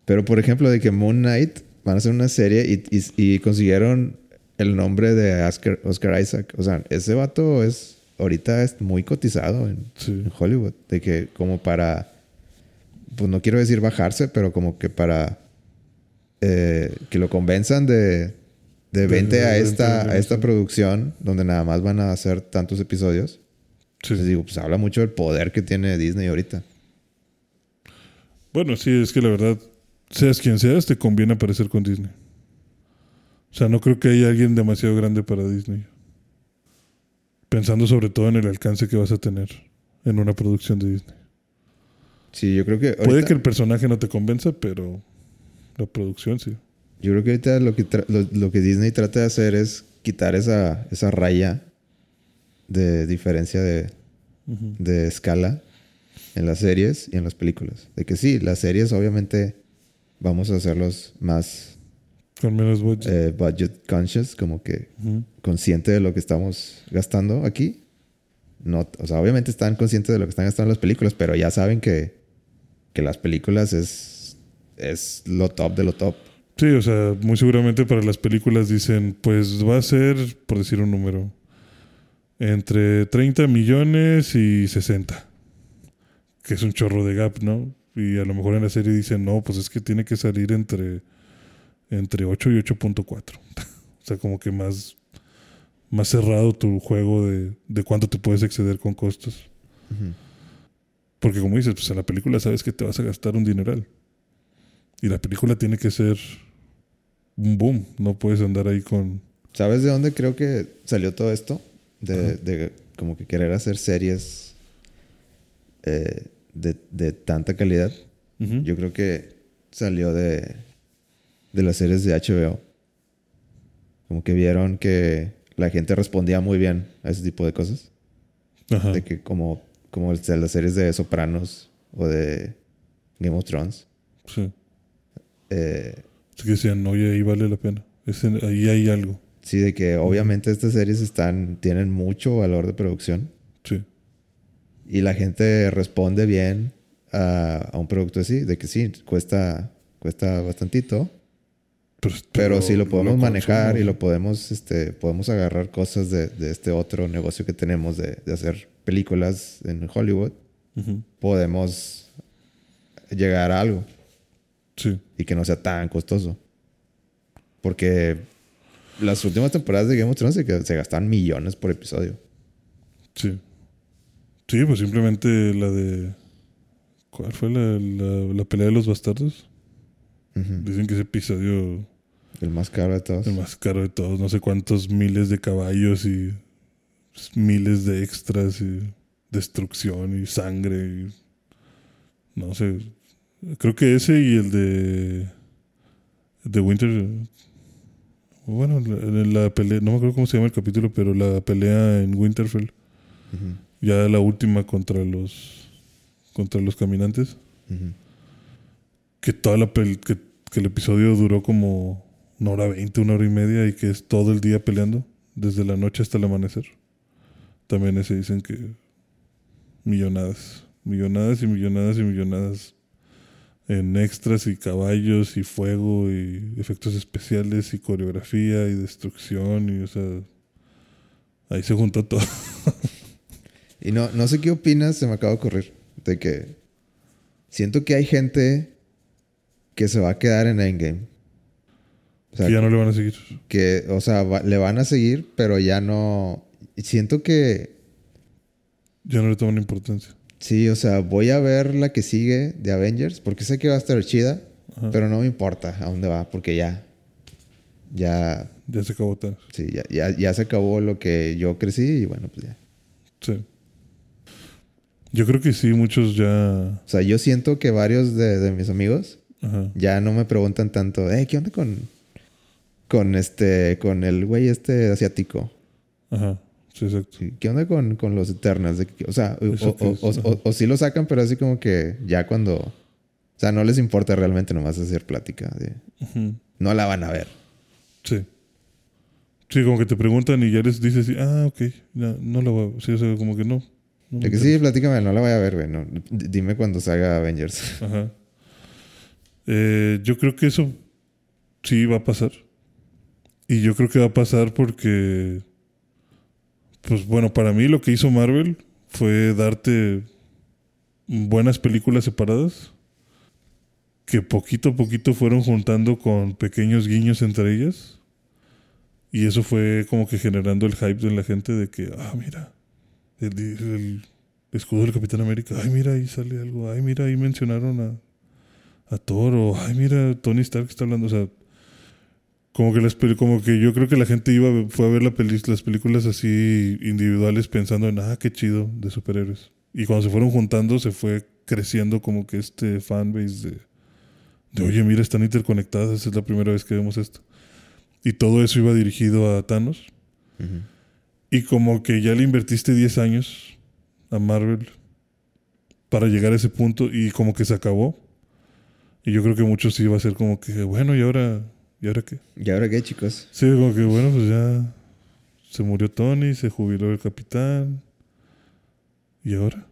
Pero por ejemplo, de que Moon Knight van a hacer una serie y, y- y consiguieron el nombre de Oscar, Oscar Isaac. O sea, ese vato es ahorita es muy cotizado en, Sí. en Hollywood. De que como para, pues no quiero decir bajarse, pero como que para eh, que lo convenzan de, de a esta, de- a esta producción donde nada más van a hacer tantos episodios. Sí. Les digo, pues habla mucho del poder que tiene Disney ahorita. Bueno, sí, es que la verdad, seas quien seas, te conviene aparecer con Disney. O sea, no creo que haya alguien demasiado grande para Disney. Pensando sobre todo en el alcance que vas a tener en una producción de Disney. Sí, yo creo que Puede que el personaje no te convenza, pero la producción sí. Yo creo que ahorita lo que, tra- lo, lo que Disney trata de hacer es quitar esa, esa raya de diferencia de, de escala en las series y en las películas. De que sí, las series obviamente vamos a hacerlos más Con menos budget. eh, budget conscious, como que Ujú. consciente de lo que estamos gastando aquí. No, o sea, obviamente están conscientes de lo que están gastando las películas, pero ya saben que, que las películas es, es lo top de lo top. Sí, o sea, muy seguramente para las películas dicen, pues va a ser, por decir un número, entre 30 millones y 60. Que es un chorro de gap, ¿no? Y a lo mejor en la serie dicen, no, pues es que tiene que salir entre, entre 8 y 8.4. *laughs* o sea, como que más, más cerrado tu juego de, de cuánto te puedes exceder con costos. Porque como dices, pues en la película sabes que te vas a gastar un dineral. Y la película tiene que ser un boom. No puedes andar ahí con... ¿Sabes de dónde creo que salió todo esto? De, de como que querer hacer series eh, de, de tanta calidad. Yo creo que salió de, de las series de HBO. Como que vieron que la gente respondía muy bien a ese tipo de cosas. Ajá. De que como, como las series de Sopranos o de Game of Thrones. Sí. eh, que decían, oye, ahí vale la pena. Ahí hay algo. sí, de que obviamente estas series están, tienen mucho valor de producción. Sí. Y la gente responde bien a, a un producto así. De que sí, cuesta, cuesta bastantito. Pero, Pero si lo podemos manejar y lo podemos, este, podemos agarrar cosas de, de este otro negocio que tenemos de, de hacer películas en Hollywood, podemos llegar a algo Sí. y que no sea tan costoso. Porque las últimas temporadas de Game of Thrones se, se gastan millones por episodio. Sí. Sí, pues simplemente la de... ¿Cuál fue la, la, la pelea de los bastardos? Dicen que ese episodio El más caro de todos. el más caro de todos. No sé cuántos miles de caballos y miles de extras y destrucción y sangre y... No sé. Creo que ese y el de... De Winter... Bueno, la, la pelea... No me acuerdo cómo se llama el capítulo, pero la pelea en Winterfell. Ujú, Ya la última contra los... Contra los caminantes. que toda la que, que el episodio duró como una hora veinte, una hora y media y que es todo el día peleando, desde la noche hasta el amanecer. También ese dicen que millonadas, millonadas y millonadas y millonadas en extras y caballos y fuego y efectos especiales y coreografía y destrucción y o sea ahí se juntó todo. *laughs* Y no, no sé qué opinas, se me acaba de ocurrir, de que siento que hay gente que se va a quedar en Endgame. O sea, que ya no le van a seguir. que, o sea, va- le van a seguir, pero ya no. Siento que Ya no le toman importancia. sí, o sea, voy a ver la que sigue de Avengers, porque sé que va a estar chida, Ajá. pero no me importa a dónde va, porque ya. Ya. Ya se acabó Thanos. Sí, ya, ya, ya se acabó lo que yo crecí y bueno, pues ya. Sí. Yo creo que sí, muchos ya. O sea, yo siento que varios de, de mis amigos Ajá. ya no me preguntan tanto, eh, ¿qué onda con. con este. con el güey este asiático? Ajá. Sí, exacto. Sí, ¿Qué onda con, con los Eternals? O sea, o, ¿Eso qué o- o- sí lo sacan, pero así como que ya cuando... O sea, no les importa realmente nomás hacer plática. Ujú. no la van a ver. Sí. Sí, como que te preguntan y ya les dices, ah, ok, ya, no lo voy a... Sí, o sea, como que no. De que sí, platícame, no la voy a ver, güey. no. Dime cuando salga Avengers. *laughs* Ajá. Eh, yo creo que eso sí va a pasar. Y yo creo que va a pasar porque, pues bueno, para mí lo que hizo Marvel fue darte buenas películas separadas que poquito a poquito fueron juntando con pequeños guiños entre ellas. Y eso fue como que generando el hype de la gente de que, ah, mira, el, escudo del Capitán América, ay, mira, ahí sale algo, ay, mira, ahí mencionaron a, a Thor, ay, mira, Tony Stark está hablando, o sea, como que, las, como que yo creo que la gente iba, fue a ver la peli- las películas así individuales pensando en, ah, qué chido, de superhéroes. Y cuando se fueron juntando, se fue creciendo como que este fanbase de, de oye, mira, están interconectadas, es la primera vez que vemos esto. Y todo eso iba dirigido a Thanos. Ujú. Y como que ya le invertiste 10 años a Marvel para llegar a ese punto y como que se acabó. Y yo creo que muchos sí va a ser como que, bueno, ¿y ahora, ¿y ahora qué? ¿Y ahora qué, chicos? Sí, como que, bueno, pues ya se murió Tony, se jubiló el capitán. ¿Y ahora?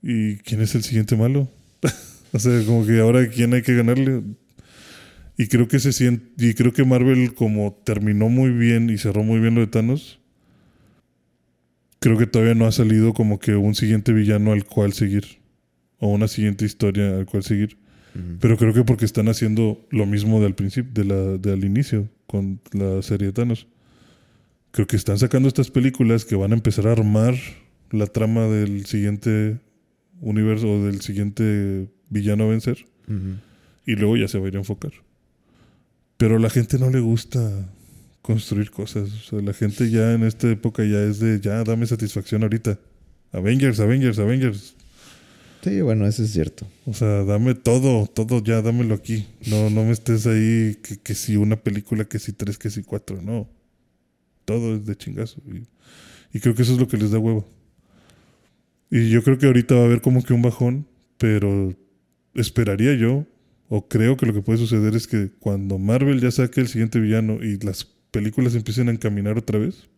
¿Y quién es el siguiente malo? *laughs* o sea, como que ahora quién hay que ganarle. Y creo que se siente, y creo que Marvel como terminó muy bien y cerró muy bien lo de Thanos, creo que todavía no ha salido como que un siguiente villano al cual seguir o una siguiente historia al cual seguir. Pero creo que porque están haciendo lo mismo del principio, de la, del inicio con la serie de Thanos. Creo que están sacando estas películas que van a empezar a armar la trama del siguiente universo o del siguiente villano a vencer. Y luego ya se va a ir a enfocar. Pero a la gente no le gusta construir cosas. O sea, la gente ya en esta época ya es de, ya dame satisfacción ahorita. Avengers, Avengers, Avengers. Sí, bueno, eso es cierto. O sea, dame todo, todo ya, dámelo aquí. No, no me estés ahí que, que si una película, que si tres, que si cuatro. No. Todo es de chingazo. Y, y creo que eso es lo que les da huevo. Y yo creo que ahorita va a haber como que un bajón, pero esperaría yo, o creo que lo que puede suceder es que cuando Marvel ya saque el siguiente villano y las películas empiecen a encaminar otra vez,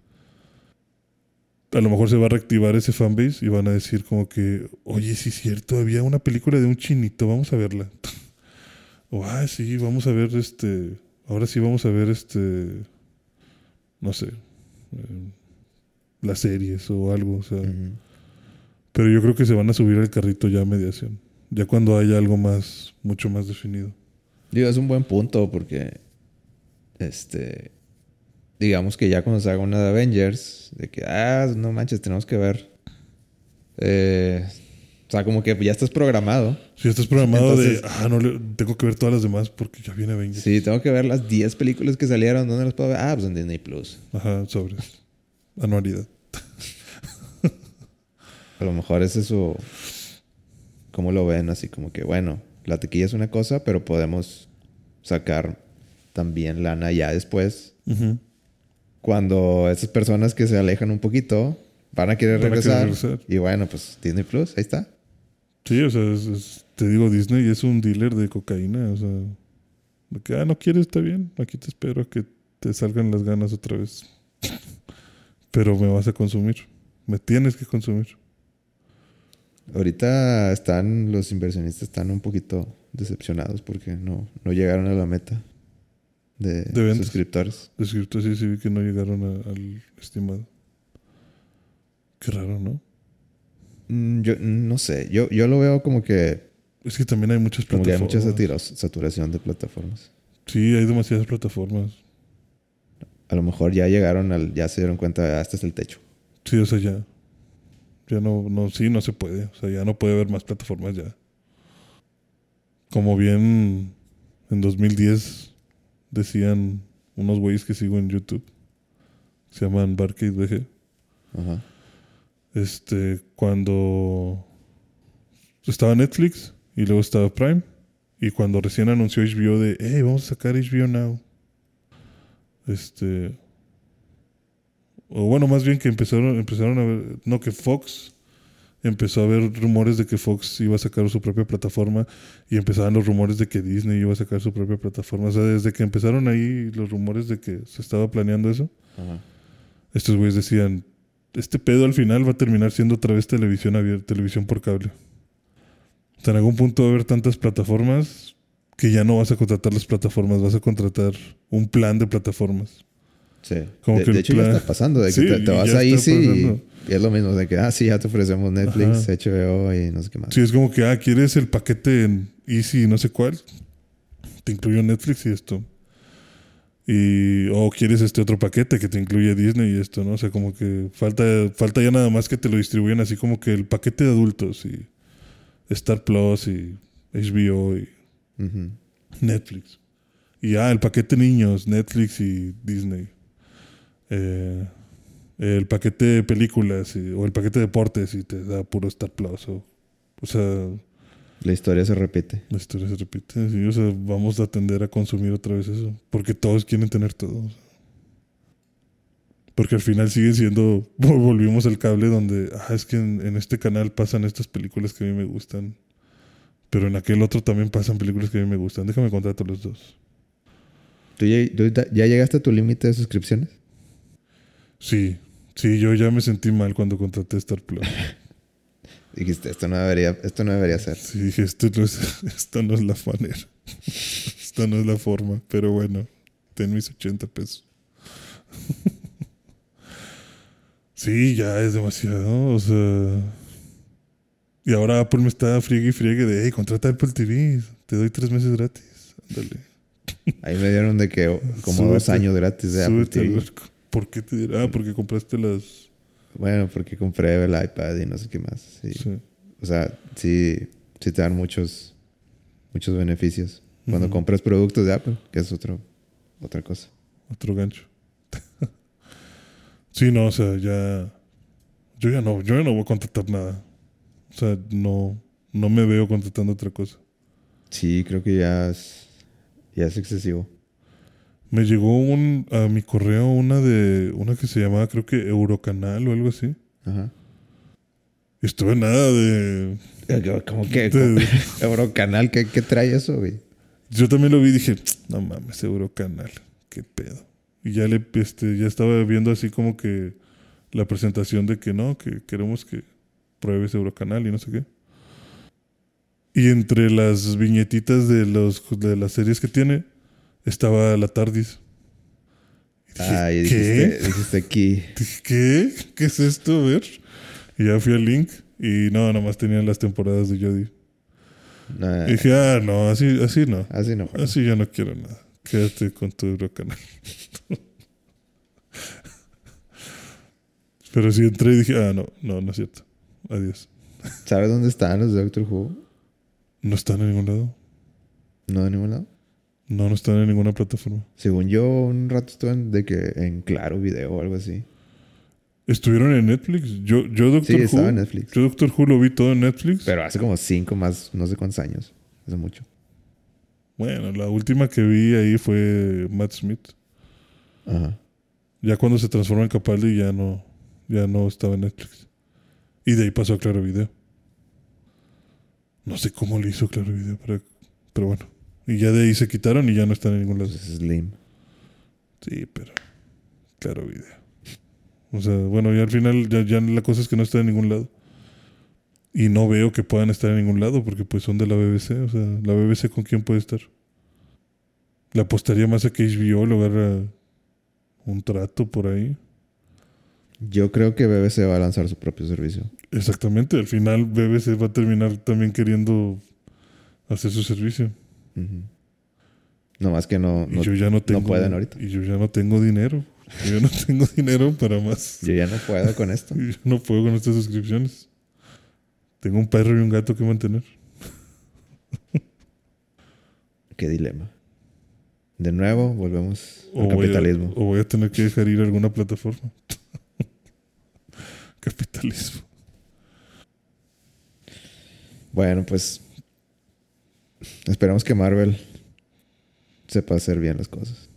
a lo mejor se va a reactivar ese fanbase y van a decir como que, oye, sí es cierto, había una película de un chinito, vamos a verla. *laughs* o, ah, sí, vamos a ver este, ahora sí vamos a ver este, no sé, eh, las series o algo, o sea. Pero yo creo que se van a subir al carrito ya a mediación, ya cuando haya algo más, mucho más definido. Digo, es un buen punto porque, este, digamos que ya cuando se haga una de Avengers, de que, ah, no manches, tenemos que ver. Eh, o sea, como que ya estás programado. Si estás programado de, ah, no, le- tengo que ver todas las demás porque ya viene Avengers. Sí, tengo que ver las 10 películas que salieron. ¿Dónde las puedo ver? Ah, pues en Disney Plus. Ajá, sobres. Anualidad. *laughs* A lo mejor es eso. ¿Cómo lo ven? Así como que, bueno, la tequilla es una cosa, pero podemos sacar también lana ya después. Ujú. Cuando esas personas que se alejan un poquito van a querer regresar. regresar. Y bueno, pues Disney Plus, ahí está. Sí, o sea, es- es- te digo, Disney es un dealer de cocaína. O sea, de que, ah, no quieres, está bien. Aquí te espero a que te salgan las ganas otra vez. *laughs* Pero me vas a consumir. Me tienes que consumir. Ahorita están, los inversionistas están un poquito decepcionados porque no, no llegaron a la meta de, De ventas. suscriptores. De cierto, sí, sí vi que no llegaron a- al estimado. Qué raro, ¿no? Mm, Yo no sé, yo, yo lo veo como que, Es que también hay muchas como que hay plataformas. mucha satiros- saturación de plataformas. Sí, hay demasiadas plataformas. A lo mejor ya llegaron al, ya se dieron cuenta, ah, este es el techo. Sí, o sea, ya. Ya no, no, sí, no se puede. O sea, ya no puede haber más plataformas ya. Como bien en 2010 decían unos güeyes que sigo en YouTube. Se llaman Barcade VG. Ajá. Este, cuando estaba Netflix y luego estaba Prime. Y cuando recién anunció HBO de, hey, vamos a sacar HBO Now. Este. O bueno, más bien que empezaron, empezaron a ver. No, que Fox empezó a haber rumores de que Fox iba a sacar su propia plataforma. Y empezaban los rumores de que Disney iba a sacar su propia plataforma. O sea, desde que empezaron ahí los rumores de que se estaba planeando eso Ajá. estos güeyes decían, este pedo al final va a terminar siendo otra vez televisión abierta, televisión por cable. O sea, en algún punto va a haber tantas plataformas que ya no vas a contratar las plataformas, vas a contratar un plan de plataformas. Sí. Como de que de el hecho, plan- ya está pasando. De *laughs* que Sí, te, te y vas ya a está Easy y, y es lo mismo. De que, ah, sí, ya te ofrecemos Netflix, Ajá. HBO y no sé qué más. Sí, es como que, ah, ¿quieres el paquete en Easy no sé cuál? Te incluyo Netflix y esto. Y, o quieres este otro paquete que te incluye Disney y esto, ¿no? O sea, como que falta, falta ya nada más que te lo distribuyan así como que el paquete de adultos y Star Plus y HBO y. Netflix. Y ah, el paquete niños, Netflix y Disney. Eh, el paquete de películas y- o el paquete de deportes y te da puro Star Plus. O, o sea, La historia se repite. la historia se repite. sí, o sea, vamos a tender a consumir otra vez eso. Porque todos quieren tener todo. Porque al final sigue siendo. *laughs* Volvimos al cable donde. Ah, es que en, en este canal pasan estas películas que a mí me gustan. Pero en aquel otro también pasan películas que a mí me gustan. Déjame contratar los dos. ¿Tú ya, tú ya llegaste a tu límite de suscripciones? Sí, sí, yo ya me sentí mal cuando contraté Star Plus. *laughs* Dijiste, esto no debería, esto no debería ser. Sí, dije, esto no es, *laughs* esto no es la manera. *laughs* Esta no es la forma. Pero bueno, ten mis 80 pesos. sí, ya es demasiado. O sea. Y ahora Apple me está friegue y friegue de, hey, contrata Apple TV. Te doy tres meses gratis. Ándale. Ahí me dieron de que como dos años gratis de Apple al TV. barco. ¿Por qué te dirá? Ah, porque compraste las. Bueno, porque compré el iPad y no sé qué más. Sí. Sí. O sea, sí, sí te dan muchos, muchos beneficios. Cuando compras productos de Apple, que es otro, otra cosa. Otro gancho. *laughs* sí, no, o sea, ya. Yo ya no, yo ya no voy a contratar nada. O sea, no, no me veo contratando otra cosa. Sí, creo que ya es, ya es excesivo. Me llegó un, a mi correo una de una que se llamaba creo que Eurocanal o algo así. Ajá. Y estuve nada de Como que de- *laughs* Eurocanal, ¿qué, ¿qué trae eso, güey? yo también lo vi y dije, no mames, Eurocanal, qué pedo. Y ya le este ya estaba viendo así como que la presentación de que no, que queremos que pruebes Eurocanal y no sé qué. Y entre las viñetitas de los de las series que tiene estaba la Tardis. Y dije, Ah, ¿qué? dijiste, aquí. *laughs* Dije, ¿qué? ¿Qué es esto? A ver. Y ya fui al link y no, nomás tenían las temporadas de Jodie. Nah, Y dije, ah, no, así, así no. así no. Así ya no quiero nada. Quédate con tu Eurocanal. *laughs* Pero sí entré y dije, ah, no, no, no es cierto. Adiós. ¿Sabes dónde están los de Doctor Who? No están en ningún lado. No de ningún lado. No, no están en ninguna plataforma. Según yo, un rato estuve en, de que en Claro Video o algo así. Estuvieron en Netflix. Yo, yo Doctor Sí, estaba Who. en Netflix. Yo Doctor Who lo vi todo en Netflix. Pero hace como cinco más, no sé cuántos años. Hace mucho. Bueno, la última que vi ahí fue Matt Smith. Ajá. Ya cuando se transforma en Capaldi ya no, ya no estaba en Netflix. Y de ahí pasó a Claro Video. No sé cómo le hizo Claro Video, pero, pero bueno. Y ya de ahí se quitaron y ya no están en ningún lado. Pues es Slim. Sí, pero Claro Video. O sea, bueno, ya al final ya, ya la cosa es que no está en ningún lado. Y no veo que puedan estar en ningún lado porque pues son de la BBC. O sea, la BBC con quién puede estar. Le apostaría más a que HBO le agarra un trato por ahí. Yo creo que BBC va a lanzar su propio servicio. Exactamente, al final BBC va a terminar también queriendo hacer su servicio. No más que no, no, yo ya no tengo. pueden ahorita. Y yo ya no tengo dinero. Yo ya no *laughs* tengo dinero para más. yo ya no puedo con esto. *laughs* Yo no puedo con estas suscripciones. Tengo un perro y un gato que mantener. *laughs* Qué dilema. De nuevo, volvemos al O voy, a, capitalismo. o voy a tener que dejar ir a alguna plataforma. Capitalismo. Bueno, pues esperamos que Marvel sepa hacer bien las cosas.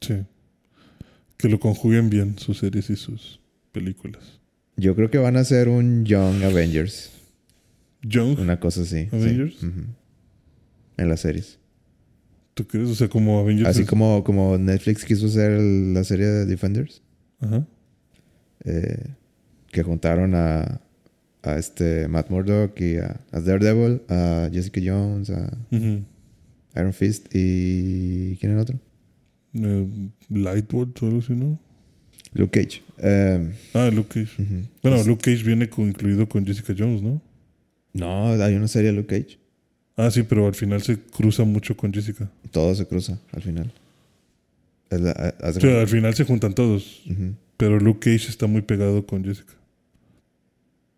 Sí. Que lo conjuguen bien sus series y sus películas. Yo creo que van a hacer un Young Avengers. Young, Una cosa así. sí. ¿Avengers? Ujú. En las series. ¿tú crees? O sea, como Avengers. Así es- como, como Netflix quiso hacer la serie de Defenders. Ajá. eh, que juntaron a, a este Matt Murdock y a, a Daredevil, a Jessica Jones, a. Iron Fist y... ¿Quién era el otro? Eh, Lightboard o algo así, ¿no? Luke Cage. Eh, Ah, Luke Cage. Bueno, Pues- Luke Cage viene con- incluido con Jessica Jones, ¿no? No, hay una serie de Luke Cage. Ah, sí, pero al final se cruza mucho con Jessica. Todo se cruza al final. La- O sea, al final se juntan todos. Pero Luke Cage está muy pegado con Jessica.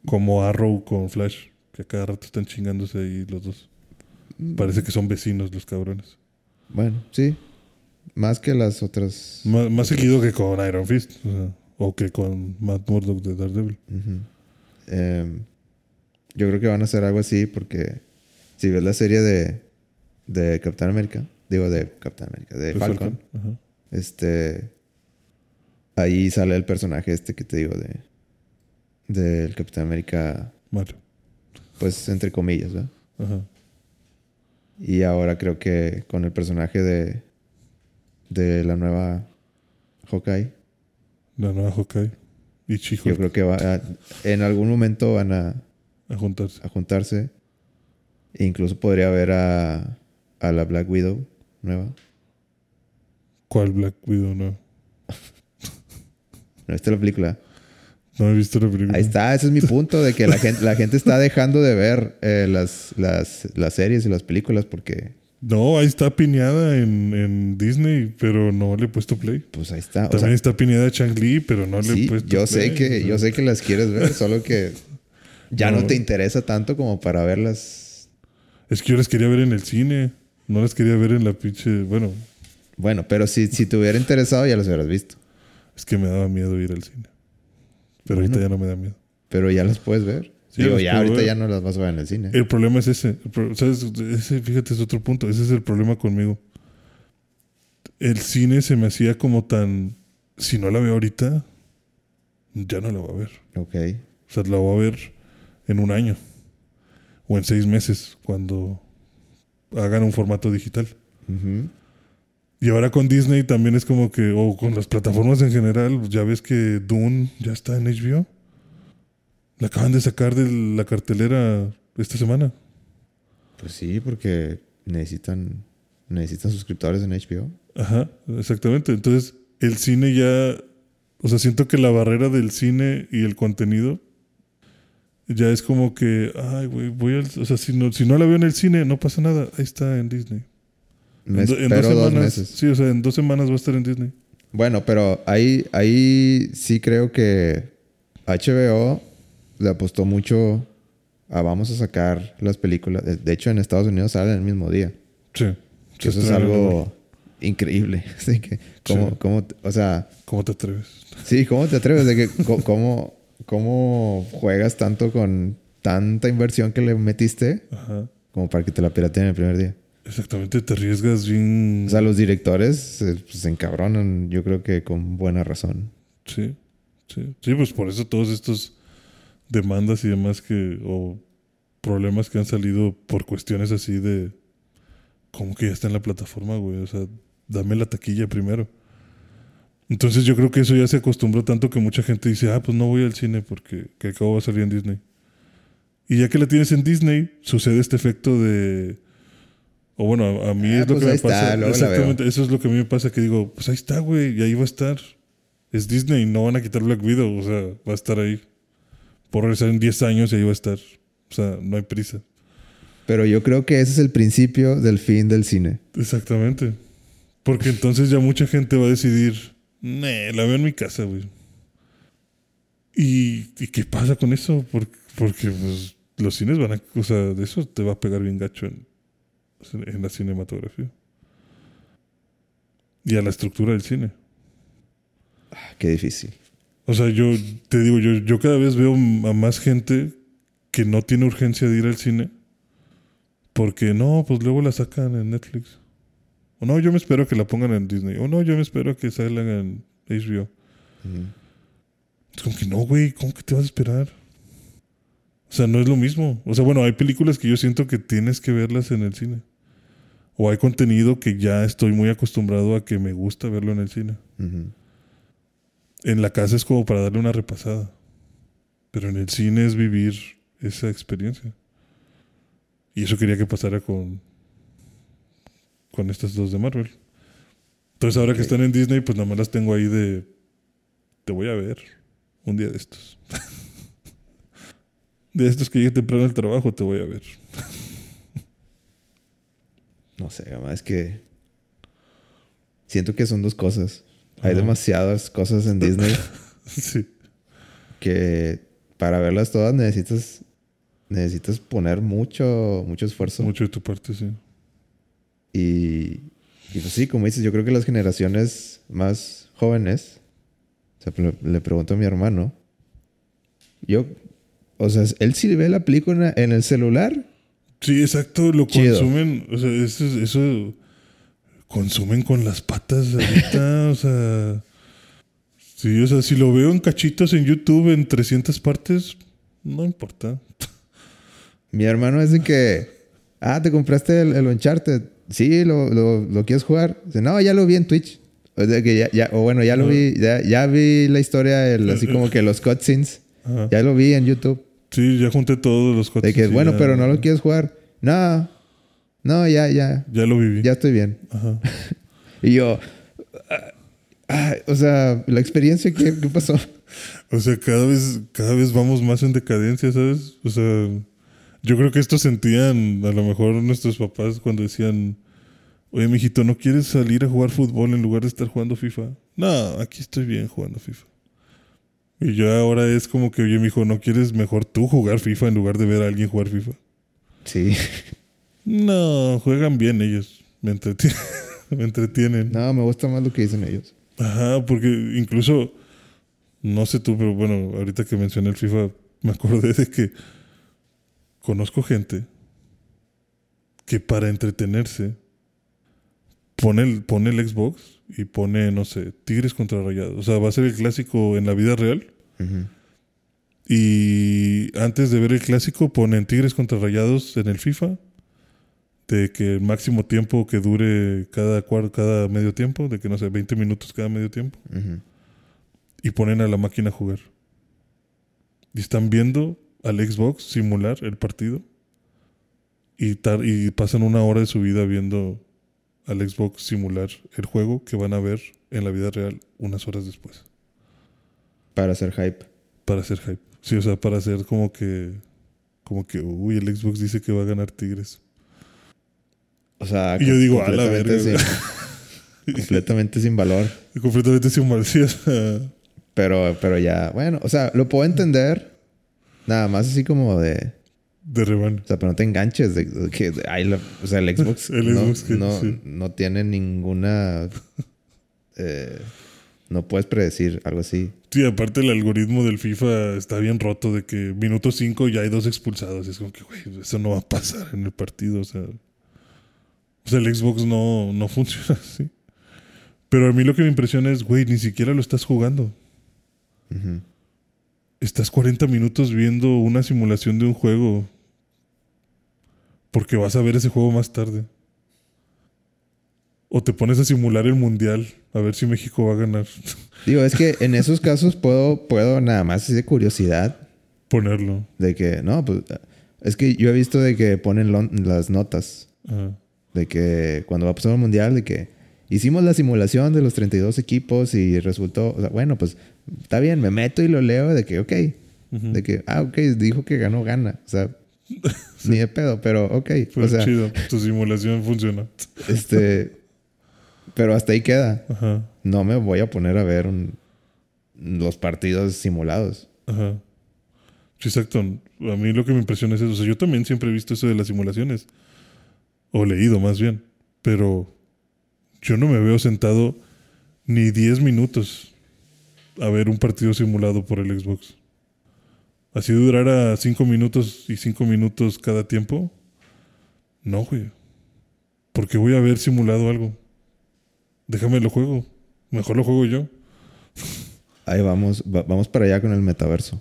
Como Arrow con Flash. Que a cada rato están chingándose ahí los dos. Parece que son vecinos los cabrones. Bueno, sí. Más que las otras. Más, más seguido que con Iron Fist. O, sea, o que con Matt Murdock de Daredevil. Em, yo creo que van a hacer algo así porque si ves la serie de, de Capitán América, digo de Capitán América, de Falcon, Ajá. este ahí sale el personaje este que te digo de del Capitán América, pues entre comillas, ¿verdad? Ajá. Y ahora creo que con el personaje de de la nueva Hawkeye, La nueva Hawkeye. Y Chico yo creo que va a- en algún momento van a, a juntarse. a juntarse. E incluso podría ver a, a la Black Widow nueva. ¿Cuál Black Widow? No. *laughs* ¿No viste la película? No he visto la película. Ahí está, ese es mi punto, de que la gente, la gente está dejando de ver eh, las, las, las series y las películas porque, No, ahí está piñada en, en Disney, pero no le he puesto play. pues ahí está. O También sea, está piñada Chang Li, pero no le he puesto yo play. sé que, yo sé que las quieres ver, solo que ya no. No. te interesa tanto como para verlas. Es que yo las quería ver en el cine. No las quería ver en la pinche. Bueno, Bueno, pero si, si te hubiera interesado ya las hubieras visto. es que me daba miedo ir al cine. Pero Bueno. ahorita ya no me da miedo. Pero ya las puedes ver. Sí, Digo, ya ahorita ver. ya no las vas a ver en el cine. El problema es ese. Ese, fíjate, es otro punto. Ese es el problema conmigo. El cine se me hacía como tan. Si no la veo ahorita, ya no la voy a ver. Ok. O sea, la voy a ver en un año. O en seis meses, cuando hagan un formato digital. Ujú. Y ahora con Disney también es como que, o con las plataformas en general, ya ves que Dune ya está en HBO. La acaban de sacar de la cartelera esta semana. Pues sí, porque necesitan, necesitan suscriptores en HBO. Ajá, exactamente. Entonces, el cine ya, o sea, siento que la barrera del cine y el contenido ya es como que, ay, güey, voy al, o sea, si no, si no la veo en el cine, no pasa nada, ahí está en Disney. Me en, dos semanas, meses. Sí, o sea, en dos semanas va a estar en Disney. Bueno, pero ahí, ahí sí creo que HBO le apostó mucho a vamos a sacar las películas. De- hecho, en Estados Unidos salen el mismo día. Sí. Que eso es algo increíble. *laughs* Así que, ¿cómo, Sí. cómo, o sea, ¿Cómo te atreves? sí, ¿cómo te atreves? De que, *laughs* ¿cómo, ¿Cómo juegas tanto con tanta inversión que le metiste Ajá. como para que te la pirateen el primer día? Exactamente, te arriesgas bien. O sea, los directores se, pues, se encabronan, yo creo que con buena razón. Sí, sí. Sí, pues por eso todos estos demandas y demás que, o problemas que han salido por cuestiones así de, como que ya está en la plataforma, güey. O sea, dame la taquilla primero. Entonces yo creo que eso ya se acostumbró tanto que mucha gente dice, ah, pues no voy al cine porque que acabo de salir en Disney. Y ya que la tienes en Disney, sucede este efecto de... O bueno, a, mí Ah, es lo pues que me está, pasa. Exactamente, eso es lo que a mí me pasa, que digo, pues ahí está, güey, y ahí va a estar. Es Disney, no van a quitar Black Widow, o sea, va a estar ahí. Por regresar en 10 años y ahí va a estar. O sea, no hay prisa. Pero yo creo que ese es el principio del fin del cine. Exactamente. Porque entonces ya mucha gente va a decidir, nee, la veo en mi casa, güey. ¿Y, ¿Y qué pasa con eso? Porque, porque pues, los cines van a... O sea, de eso te va a pegar bien gacho en, en la cinematografía. Y a la estructura del cine. Ah, Qué difícil. O sea, yo te digo, yo, yo cada vez veo a más gente que no tiene urgencia de ir al cine. Porque no, pues luego la sacan en Netflix. O no, yo me espero que la pongan en Disney. O no, yo me espero que salgan en HBO. Es como que no, güey, ¿cómo que te vas a esperar? O sea, no es lo mismo. O sea, bueno, hay películas que yo siento que tienes que verlas en el cine. O hay contenido que ya estoy muy acostumbrado a que me gusta verlo en el cine. En la casa es como para darle una repasada. Pero en el cine es vivir esa experiencia. Y eso quería que pasara con, con estas dos de Marvel. Entonces ahora que están en Disney, pues nada más las tengo ahí de... Te voy a ver un día de estos. *laughs* de estos que llegue temprano al trabajo, te voy a ver. No sé, además es que siento que son dos cosas. Hay Ajá. demasiadas cosas en Disney *laughs* sí. que para verlas todas necesitas necesitas poner mucho mucho esfuerzo. Mucho de tu parte, sí. Y, y pues sí, como dices, yo creo que las generaciones más jóvenes, o sea, le, le pregunto a mi hermano, yo, o sea, él sí ve la película en el celular, Sí, exacto, lo Chido. consumen, o sea, eso, eso consumen con las patas ahorita, o sea, Sí, o sea, si lo veo en cachitos en YouTube en 300 partes, no importa. Mi hermano es de que, ah, te compraste el, el Uncharted. Sí, lo, lo, lo quieres jugar. Dice, no, ya lo vi en Twitch. O, sea, que ya, ya- o bueno, ya lo vi, ya, ya vi la historia, el- así como que los cutscenes. Ajá. Ya lo vi en YouTube. Sí, ya junté todos los De cuates. que, y bueno, ya- pero no lo quieres jugar. No, no, ya, ya, Ya lo viví. ya estoy bien. Ajá. *laughs* Y yo, ah, ah, o sea, la experiencia, ¿qué, qué pasó? *laughs* O sea, cada vez, cada vez vamos más en decadencia, ¿sabes? O sea, yo creo que esto sentían a lo mejor nuestros papás cuando decían, oye, mijito, ¿no quieres salir a jugar fútbol en lugar de estar jugando FIFA? No, aquí estoy bien jugando FIFA. Y yo ahora es como que, oye, mijo, ¿no quieres mejor tú jugar FIFA en lugar de ver a alguien jugar FIFA? Sí. No, juegan bien ellos. Me entretienen. *laughs* me entretienen. No, me gusta más lo que dicen ellos. Ajá, porque incluso, no sé tú, pero bueno, ahorita que mencioné el FIFA, me acordé de que conozco gente que para entretenerse pone el, pone el Xbox y pone, no sé, Tigres contra Rayados. O sea, va a ser el clásico en la vida real. Y antes de ver el clásico ponen Tigres contra Rayados en el FIFA. De que el máximo tiempo que dure cada, cada medio tiempo, de que no sé, 20 minutos cada medio tiempo. Ujú. y ponen a la máquina a jugar. Y están viendo al Xbox simular el partido. Y, tar- y pasan una hora de su vida viendo al Xbox simular el juego que van a ver en la vida real unas horas después. Para hacer hype. Para hacer hype. Sí, o sea, para hacer como que. Como que, uy, el Xbox dice que va a ganar Tigres. O sea, Y yo digo, a la verga, sin- *laughs* completamente sin valor. *laughs* Completamente sin mal. Sí, o sea, Pero, pero ya, bueno, o sea, lo puedo entender. Nada más así como de. De. O sea, pero no te enganches de, que ay, la- o sea, el Xbox, *laughs* El no, Xbox no, sí. no tiene ninguna eh, no puedes predecir algo así. Sí, aparte el algoritmo del FIFA está bien roto de que minuto 5 ya hay dos expulsados. Es como que, güey, eso no va a pasar en el partido. O sea, o sea el Xbox no, no *laughs* funciona así. Pero a mí lo que me impresiona es, güey, ni siquiera lo estás jugando. Estás 40 minutos viendo una simulación de un juego. Porque vas a ver ese juego más tarde. O te pones a simular el mundial. A ver si México va a ganar. *laughs* Digo, es que en esos casos puedo, puedo nada más así de curiosidad Ponerlo. de que, no, pues es que yo he visto de que ponen las notas Ajá. de que cuando va a pasar el mundial, de que hicimos la simulación de los 32 equipos y resultó, o sea, bueno, pues está bien, me meto y lo leo de que, ok, de que, ah, ok, dijo que ganó, gana, o sea, *laughs* ni de pedo, pero ok, Pero o sea, chido, tu simulación funciona. este, pero hasta ahí queda. Ajá, No me voy a poner a ver un- los partidos simulados. ajá. Sí, exacto. A mí lo que me impresiona es eso. O sea, yo también siempre he visto eso de las simulaciones. O leído más bien. Pero yo no me veo sentado ni 10 minutos a ver un partido simulado por el Xbox. Así durara 5 minutos y 5 minutos cada tiempo. No, güey. Porque voy a ver simulado algo. Déjame lo juego. Mejor lo juego yo. Ahí vamos, va- vamos para allá con el metaverso.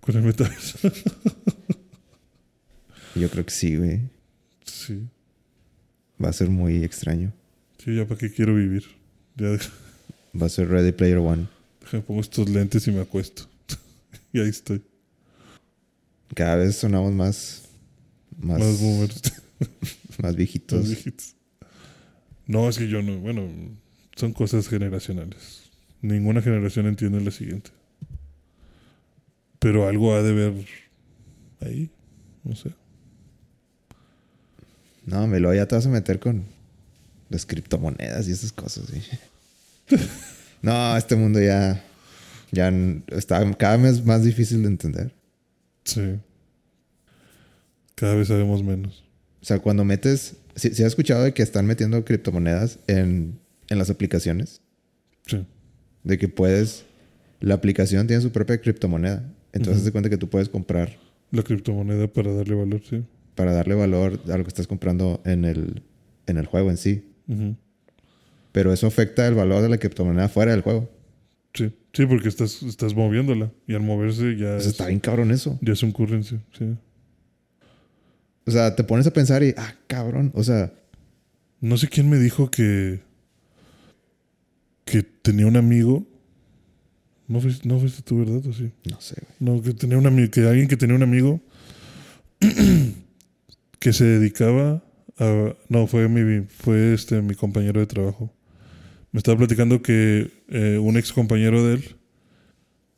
Con el metaverso. *laughs* Yo creo que sí, güey. Sí. Va a ser muy extraño. Sí, ya para qué quiero vivir. Ya Va a ser Ready Player One. déjame pongo estos lentes y me acuesto. Y ahí estoy. Cada vez sonamos más, más, Más boomers. *laughs* más viejitos. Más viejitos. No, es que yo no. Bueno, son cosas generacionales. Ninguna generación entiende la siguiente. Pero algo ha de ver ahí. No sé. No, me lo ya te vas a meter con las criptomonedas y esas cosas, sí. *laughs* no, este mundo ya, ya está cada vez más difícil de entender. Sí. Cada vez sabemos menos. O sea, cuando metes, si has escuchado de que están metiendo criptomonedas en, en las aplicaciones? Sí. De que puedes, la aplicación tiene su propia criptomoneda. Entonces, te cuenta que tú puedes comprar La criptomoneda para darle valor, sí. para darle valor a lo que estás comprando en el, en el juego en sí. Pero eso afecta el valor de la criptomoneda fuera del juego. Sí, sí, porque estás, estás moviéndola. Y al moverse ya, Pues es, está bien cabrón eso. ya es un currency. Sí. O sea, te pones a pensar y, ah, cabrón. O sea, No sé quién me dijo que. que tenía un amigo. No fuiste, no fuiste tú, ¿verdad? ¿O sí? no sé, güey. No, que tenía un amigo, que alguien que tenía un amigo *clears throat* que se dedicaba a. No, fue mi, fue este mi compañero de trabajo. Me estaba platicando que eh, un ex compañero de él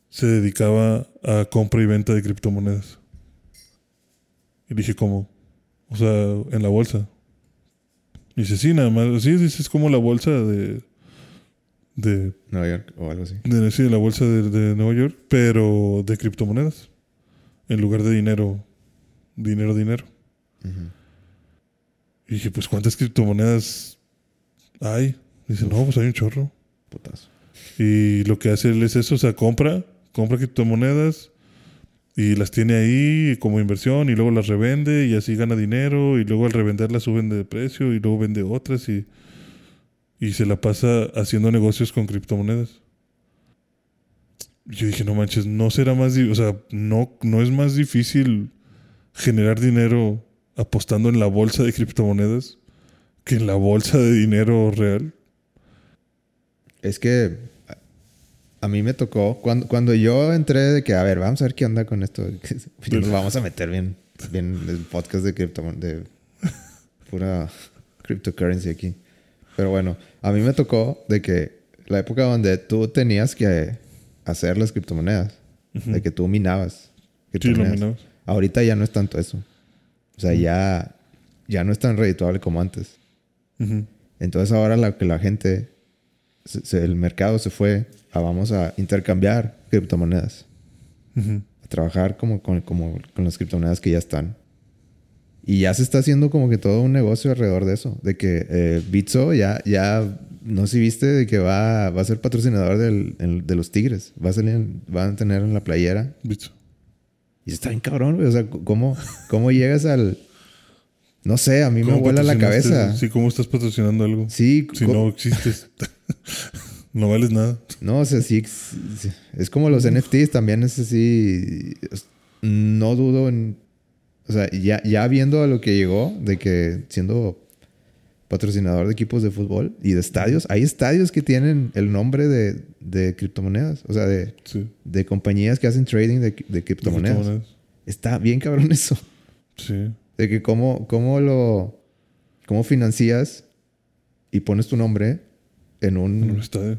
se dedicaba a compra y venta de criptomonedas. Y dije, ¿cómo? O sea, en la bolsa. Y dice, sí, nada más. Sí, dice, es como la bolsa de. de Nueva York o algo así. de, sí, de la bolsa de, de Nueva York, pero de criptomonedas. En lugar de dinero, dinero, dinero. Ujú. Y dije, pues, ¿cuántas criptomonedas hay? Dice, no, pues hay un chorro. Putazo. Y lo que hace él es eso, o sea, compra, compra criptomonedas y las tiene ahí como inversión y luego las revende y así gana dinero y luego al revenderlas suben de precio y luego vende otras y, y se la pasa haciendo negocios con criptomonedas. Yo dije, no manches, no será más, di- o sea, no, no es más difícil generar dinero apostando en la bolsa de criptomonedas que en la bolsa de dinero real. Es que a- mí me tocó, cuando, cuando yo entré de que, a ver, vamos a ver qué onda con esto. *laughs* Nos vamos a meter bien, bien el podcast de cripto, de pura cryptocurrency aquí. Pero bueno, a mí me tocó de que la época donde tú tenías que hacer las criptomonedas, de que tú minabas Sí, lo criptomonedas. minabas. Ahorita ya no es tanto eso. O sea, ya, ya no es tan redituable como antes. Entonces ahora la que la gente, se- se- el mercado se fue a vamos a intercambiar criptomonedas, Ujú. a trabajar como con, como con las criptomonedas que ya están. Y ya se está haciendo como que todo un negocio alrededor de eso, de que eh, Bitso ya, ya, no sé si viste, de que va, va a ser patrocinador del- el- de los Tigres, va a salir, en- van a tener en la playera. Bitso. Y está bien cabrón, güey. O sea, ¿cómo, cómo llegas al... No sé, a mí me ¿Cómo vuela la cabeza. Sí, ¿cómo estás patrocinando algo? Sí, Si no existes, *laughs* *laughs* no vales nada. No, o sea, sí, es como los NFTs también es así. No dudo en. O sea, ya, ya viendo a lo que llegó, de que siendo patrocinador de equipos de fútbol y de estadios, hay estadios que tienen el nombre de, de criptomonedas, o sea, de, Sí. de compañías que hacen trading de, de criptomonedas. Criptomonedas. Está bien cabrón *laughs* eso. Sí. De que cómo, cómo lo. cómo financias y pones tu nombre en un En un estadio.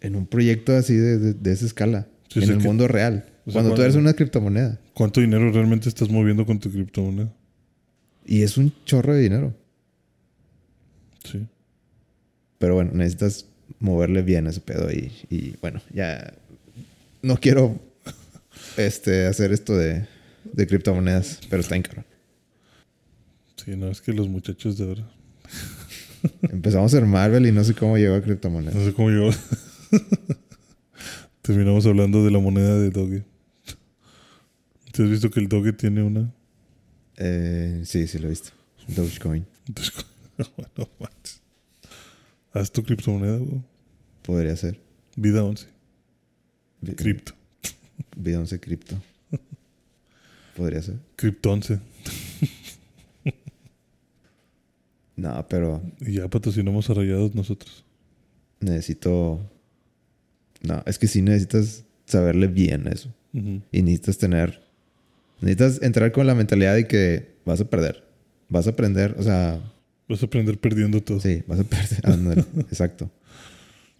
en un proyecto así de, de- de esa escala, Sí, en el que- mundo real. o sea, cuando tú eres una criptomoneda. ¿Cuánto dinero realmente estás moviendo con tu criptomoneda? Y es un chorro de dinero. Sí. Pero bueno, necesitas moverle bien ese pedo. Y, y bueno, ya no quiero *laughs* este, hacer esto de, de criptomonedas, pero está en caro. Sí, no, es que los muchachos de ahora. *laughs* Empezamos a ser Marvel y no sé cómo llegó a criptomonedas. No sé cómo llegó. *laughs* Terminamos hablando de la moneda de Doge. ¿Te has visto que el Doge tiene una? Eh, sí, sí lo he visto. Dogecoin. Entonces, *laughs* no manches. Haz tu criptomoneda, güey. Podría ser. Vida 11. Vi- Cripto. Vida 11 cripto. Podría ser. Cripto 11. No, pero Y ya patrocinamos a Rayados nosotros. necesito. No, es que sí necesitas saberle bien eso. Y necesitas tener. Necesitas entrar con la mentalidad de que vas a perder. Vas a aprender, o sea, Vas a aprender perdiendo todo. sí, vas a perder. *laughs* exacto.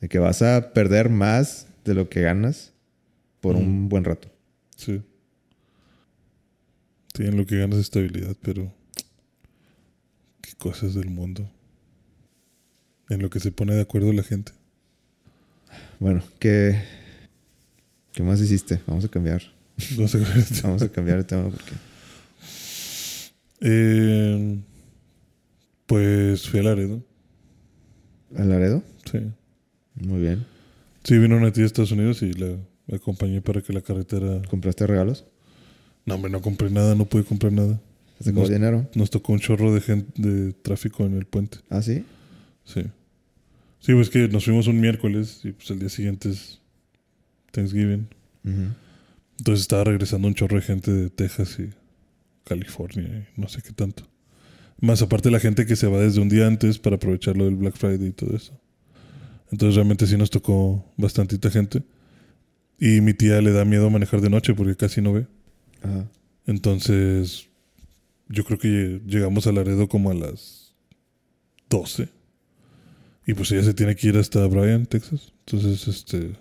De que vas a perder más de lo que ganas por un buen rato. Sí. Sí, en lo que ganas estabilidad, pero. Cosas del mundo. En lo que se pone de acuerdo la gente. Bueno, ¿qué, ¿qué más hiciste? Vamos a cambiar. Sé cuál es. Vamos a cambiar el tema porque. Eh, pues fui a Laredo. ¿Al Laredo? Sí. Muy bien. Sí, vino una tía de Estados Unidos y la acompañé para que la carretera. ¿Compraste regalos? No, hombre, no compré nada, no pude comprar nada. ¿Te sacó Nos- tocó un chorro de gente, de tráfico en el puente. ¿Ah, sí? Sí. Sí, pues que nos fuimos un miércoles y pues el día siguiente es Thanksgiving. Entonces estaba regresando un chorro de gente de Texas y California y no sé qué tanto. Más aparte la gente que se va desde un día antes para aprovechar lo del Black Friday y todo eso. Entonces realmente sí nos tocó bastantita gente. Y mi tía le da miedo manejar de noche porque casi no ve. Ajá. Entonces yo creo que llegamos a Laredo como a las 12. Y pues ella se tiene que ir hasta Bryan, Texas. Entonces, este...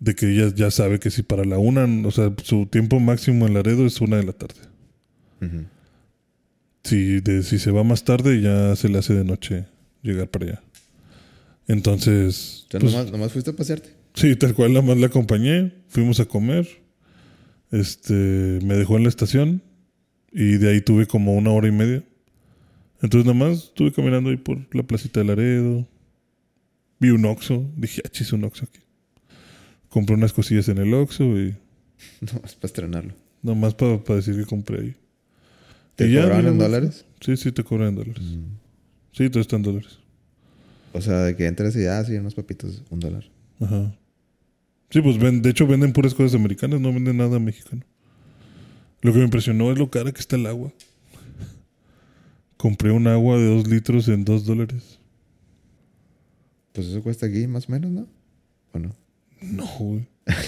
De que ella ya sabe que si para la una, o sea, su tiempo máximo en Laredo es una de la tarde. Si, de, si se va más tarde, ya se le hace de noche llegar para allá. Entonces, O sea, pues, nomás, nomás fuiste a pasearte. sí, tal cual, nada más la acompañé, fuimos a comer, este, me dejó en la estación y de ahí tuve como una hora y media. Entonces nada más estuve caminando ahí por la placita de Laredo, vi un Oxxo, dije, ah, chis, un Oxxo aquí. Compré unas cosillas en el Oxxo y *laughs* Nomás para estrenarlo. nada más para decir que compré ahí. ¿Te cobraban en dólares? Sí, sí, te cobran en dólares. Mm. Sí, todo está en dólares. O sea, de que entres y, ah, sí, unos papitos, un dólar. Ajá. Sí, pues ven, de hecho venden puras cosas americanas, no venden nada mexicano. Lo que me impresionó es lo cara que está el agua. Compré un agua de dos litros en dos dólares. Pues eso cuesta aquí más o menos, ¿no? ¿O no? No, güey. *laughs*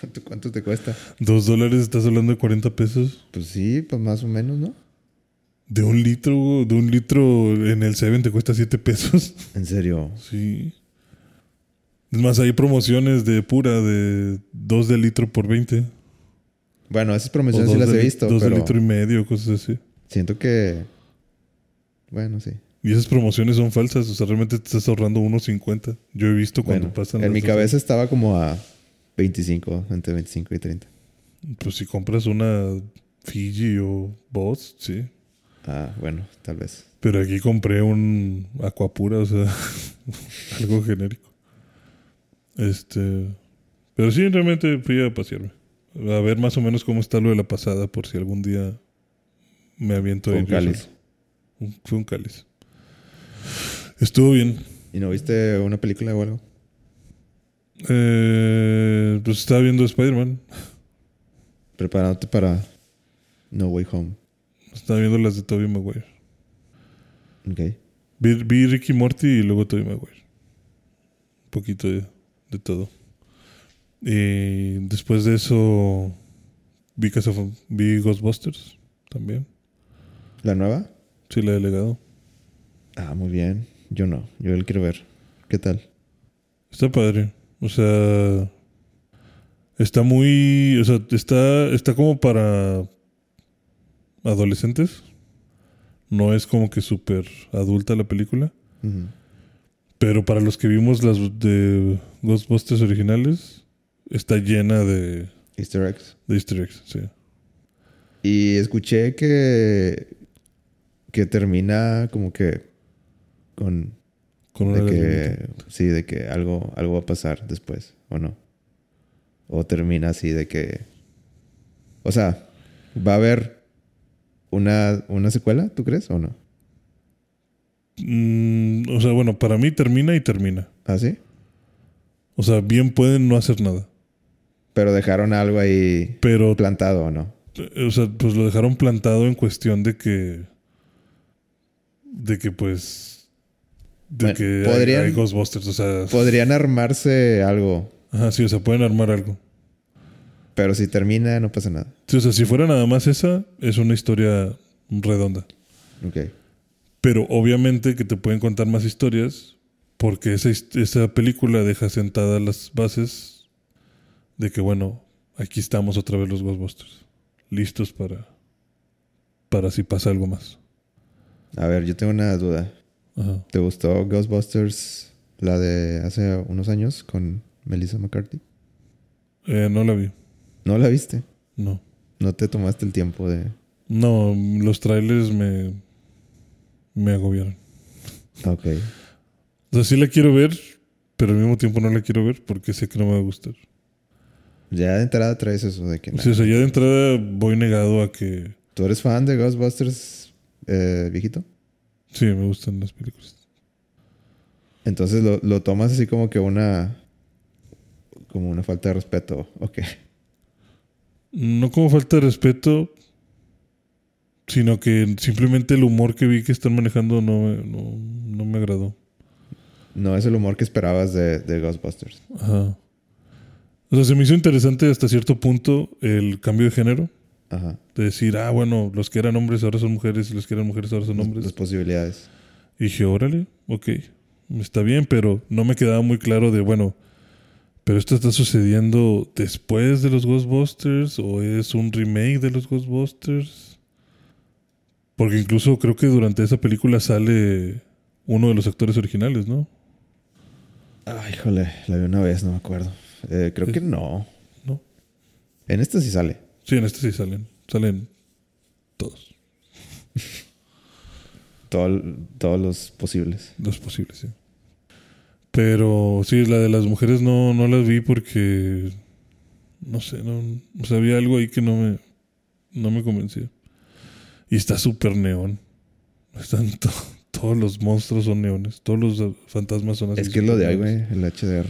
¿Cuánto, cuánto te cuesta? Dos dólares, estás hablando de 40 pesos. Pues sí, pues más o menos, ¿no? De un litro, de un litro en el Seven te cuesta 7 pesos. En serio. Sí. Es más, hay promociones de pura de 2 de litro por 20. Bueno, esas promociones sí las de he visto, dos de pero litro y medio, cosas así. siento que... Bueno, sí. Y esas promociones son falsas, o sea, realmente te estás ahorrando 1.50. Yo he visto cuando Bueno, pasan. en mi cabeza estaba como a 25, entre 25 y 30. Pues si compras una Fiji o Boss, sí. Ah, bueno, tal vez. Pero aquí compré un Aquapura, o sea, *laughs* algo genérico. Este. Pero sí, realmente fui a pasearme. A ver más o menos cómo está lo de la pasada, por si algún día me aviento ahí yo cáliz. Un- Fue un cáliz. Estuvo bien. ¿Y no viste una película o algo? Eh, pues estaba viendo Spider-Man. Preparándote para No Way Home. Estaba viendo las de Tobey Maguire. Ok. Vi, vi Ricky Morty y luego Tobey Maguire. Un poquito de, de todo. Y después de eso vi, Casa vi Ghostbusters también. ¿La nueva? Sí, la he legado. Ah, muy bien. Yo no. Yo el quiero ver. ¿Qué tal? Está padre. O sea, está muy... O sea, está, está como para adolescentes. No es como que súper adulta la película. Pero para los que vimos las de Ghostbusters originales, está llena de, Easter eggs. de easter eggs. Sí. Y escuché que... Que termina como que... Con... Con una De que... Sí, de que algo, algo va a pasar después. ¿O no? O termina así de que... O sea, ¿va a haber una, una secuela, tú crees o no? Mm, o sea, bueno, para mí termina y termina. ¿Ah, sí? O sea, bien pueden no hacer nada. Pero dejaron algo ahí Pero, plantado no. o sea, pues lo dejaron plantado en cuestión de que. De que, pues. De Bueno, que hay- podrían- hay, Ghostbusters. O sea, Podrían armarse algo, ajá, sí, o sea, pueden armar algo. pero si termina no pasa nada. Sí, o sea, si fuera nada más esa, es una historia redonda. Ok. Pero obviamente que te pueden contar más historias porque esa, esa película deja sentadas las bases de que, bueno, aquí estamos otra vez los Ghostbusters. Listos para, para si pasa algo más. A ver, yo tengo una duda. Ajá. ¿Te gustó Ghostbusters, la de hace unos años con Melissa McCarthy? Eh, no la vi. ¿No la viste? No. ¿No te tomaste el tiempo de...? No, los trailers me, me agobiaron. Ok. O sea, sí la quiero ver, pero al mismo tiempo no la quiero ver porque sé que no me va a gustar. Ya de entrada traes eso de que... Sí, o sea, de entrada voy negado a que... ¿Tú eres fan de Ghostbusters eh, viejito? Sí, me gustan las películas. Entonces lo, lo tomas así como que una... como una falta de respeto. Ok. No como falta de respeto, sino que simplemente el humor que vi que están manejando no, me- no, no me agradó. No es el humor que esperabas de, de Ghostbusters. Ajá. O sea, se me hizo interesante hasta cierto punto el cambio de género. Ajá. De decir, ah, bueno, los que eran hombres ahora son mujeres y los que eran mujeres ahora son hombres. Las posibilidades. Y dije, órale, ok, está bien, pero no me quedaba muy claro de, bueno, pero esto está sucediendo después de los Ghostbusters o es un remake de los Ghostbusters. Porque incluso creo que durante esa película sale uno de los actores originales, ¿no? Ay, híjole, la vi una vez, no me acuerdo. Eh, creo que no. ¿No? En esta sí sale. Sí, en este sí salen, salen todos, *laughs* Todo- todos los posibles. los posibles, sí. Pero sí, la de las mujeres no, no las vi porque, no sé, no, o sea, había algo ahí que no me, no me convencía. Y está súper neón. Están to- *laughs* todos los monstruos son neones. Todos los fantasmas son así. Es que es lo de ahí, güey, el HDR.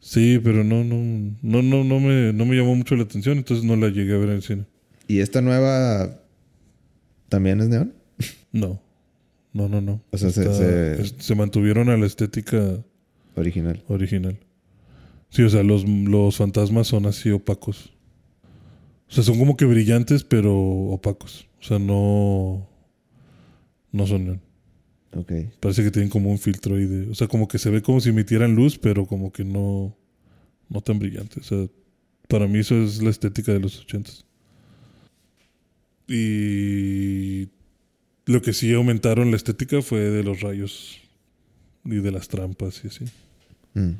Sí, pero no, no, no, no, no me, no me llamó mucho la atención, entonces no la llegué a ver en el cine. ¿Y esta nueva también es neón? No, no, no, no. O sea, se- Está- se- es- se mantuvieron a la estética Original. original. Sí, o sea, los, los fantasmas son así opacos. O sea, son como que brillantes, pero opacos. O sea, no. No son neón. Ok. Parece que tienen como un filtro ahí de. O sea, como que se ve como si emitieran luz, pero como que no. No tan brillante. O sea, para mí eso es la estética de los ochentas. Y. Lo que sí aumentaron la estética fue de los rayos y de las trampas y así. Mm.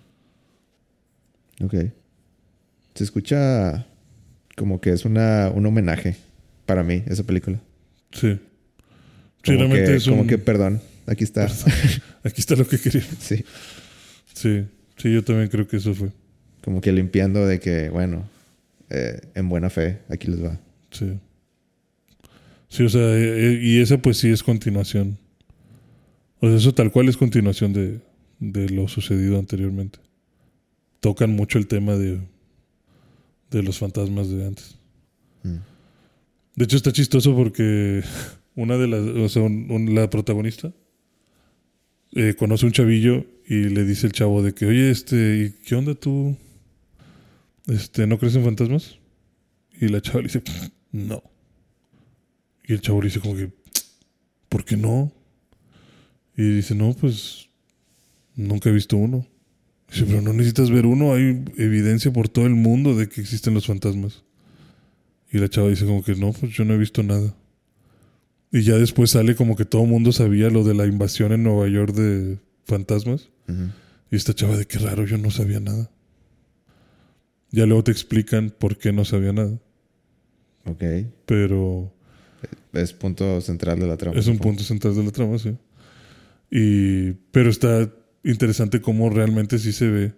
Ok. Se escucha como que es una, un homenaje para mí, esa película. Sí. Sí, Como, realmente que, es como un- que, perdón, aquí está. *laughs* Aquí está lo que quería. sí. Sí, sí, yo también creo que eso fue. Como que limpiando de que, bueno, eh, en buena fe, aquí les va. Sí. Sí, o sea, eh, eh, y esa pues sí es continuación. O sea, eso tal cual es continuación de, de lo sucedido anteriormente. Tocan mucho el tema de, de los fantasmas de antes. Mm. De hecho, está chistoso porque *laughs* una de las, o sea, un- un- la protagonista eh, conoce un chavillo y le dice el chavo de que, oye, este, ¿y ¿qué onda tú? Este, ¿no crees en fantasmas? Y la chava le dice, no. Y el chavo le dice como que, ¿por qué no? Y dice, no, pues nunca he visto uno. Dice, pero no necesitas ver uno, hay evidencia por todo el mundo de que existen los fantasmas. Y la chava dice como que no, pues yo no he visto nada. Y ya después sale como que todo el mundo sabía lo de la invasión en Nueva York de fantasmas. Y esta chava de qué raro, yo no sabía nada. Ya luego te explican por qué no sabía nada. Ok. Pero Es punto central de la trama. es un punto central de la trama, sí. Y, pero está interesante cómo realmente sí se ve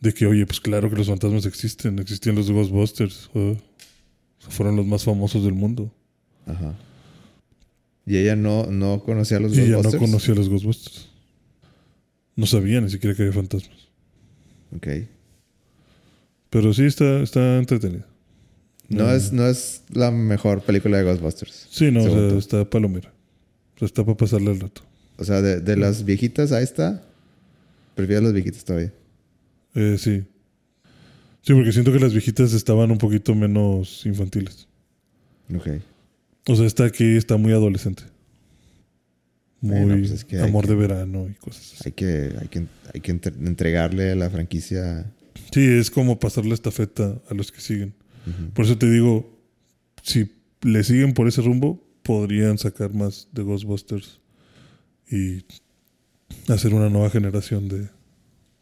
de que, oye, pues claro que los fantasmas existen. Existían los Ghostbusters. fueron los más famosos del mundo. Ajá. Y ella no, no conocía a los Y ella no Ghostbusters. conocía a los Ghostbusters. No sabía ni siquiera que había fantasmas. Ok. Pero sí está, está entretenida. No, Mm. es, no es la mejor película de Ghostbusters. Sí, no, o sea, está palomera. O sea, está para pasarle el rato. O sea, de, de las viejitas, ahí está. Prefiero las viejitas todavía. Eh, sí. Sí, porque siento que las viejitas estaban un poquito menos infantiles. Ok. O sea, esta aquí está muy adolescente. Muy Bueno, pues es que hay amor que- de verano y cosas así. Hay que, hay que, hay que entre- entregarle la franquicia. Sí, es como pasar la estafeta a los que siguen. Por eso te digo, si le siguen por ese rumbo, podrían sacar más de Ghostbusters y hacer una nueva generación de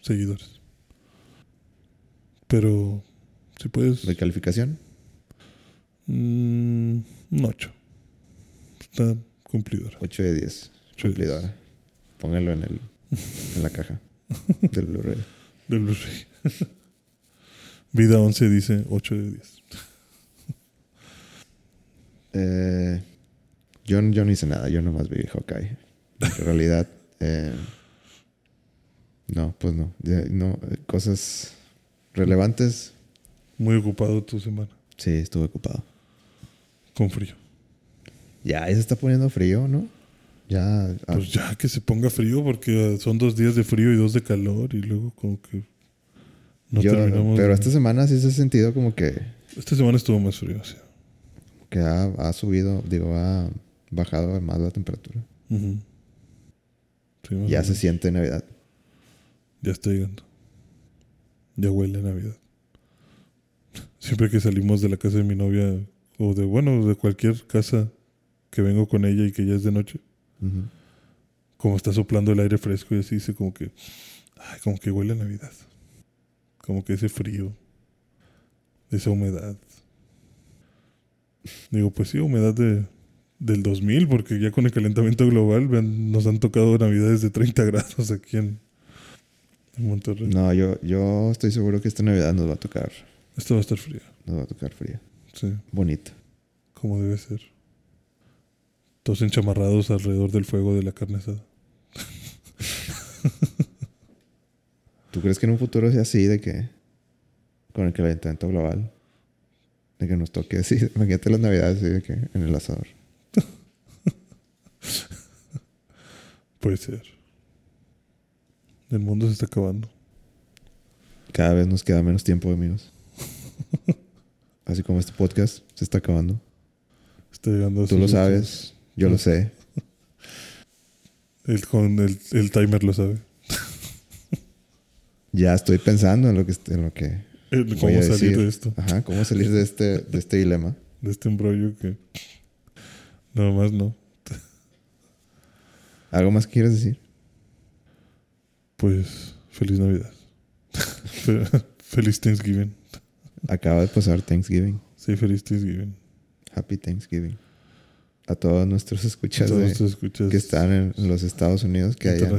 seguidores. Pero, si puedes, ¿De calificación? mm, un 8. Está cumplidora. 8 de 10. Ocho de diez. Cumplidora. Póngalo en, el, en la caja *laughs* del Blu-ray. Del Blu-ray. Vida 11 dice 8 de 10. Eh, yo, yo no hice nada. Yo nomás vi Hawkeye. En realidad, eh, no, pues no. Ya, no, eh, cosas relevantes. Muy ocupado tu semana. Sí, estuve ocupado. Con frío. Ya, se está poniendo frío, ¿no? Ya. ah, Pues ya que se ponga frío porque son dos días de frío y dos de calor y luego como que no yo- terminamos. pero de- esta semana sí se ha sentido como que, Esta semana estuvo más frío, sí. que ha, ha subido, digo, ha bajado más la temperatura. Sí, Ya se siente Navidad. Ya está llegando. Ya huele a Navidad. Siempre que salimos de la casa de mi novia, o de, bueno, de cualquier casa que vengo con ella y que ya es de noche, como está soplando el aire fresco y así dice como que, ay, como que huele a Navidad. Como que ese frío, esa humedad. Digo, pues sí, humedad de, del 2000, porque ya con el calentamiento global vean, nos han tocado navidades de 30 grados aquí en, en Monterrey. No, yo, yo estoy seguro que esta Navidad nos va a tocar, Esto va a estar frío, nos va a tocar fría. sí, Bonita. como debe ser. Todos enchamarrados alrededor del fuego de la carne asada. ¿Tú crees que en un futuro sea así de que con el calentamiento global, de que nos toque así, *laughs* imagínate las Navidades así de que en el asador? Puede ser. El mundo se está acabando. Cada vez nos queda menos tiempo, amigos. *laughs* Así como este podcast se está acabando. Está llegando a Tú lo sabes, yo lo sé. El, con el, el timer lo sabe. Ya estoy pensando en lo que en lo que voy cómo a salir decir. de esto. Ajá, cómo salir de este de este dilema. De este embrollo que. Nada más no. ¿Algo más que quieres decir? Pues. Feliz Navidad. Fe- *laughs* feliz Thanksgiving. Acaba de pasar Thanksgiving. Sí, feliz Thanksgiving. Happy Thanksgiving. A todos nuestros escuchas Todos de- tus escuchas que están en, en los Estados Unidos que hayan,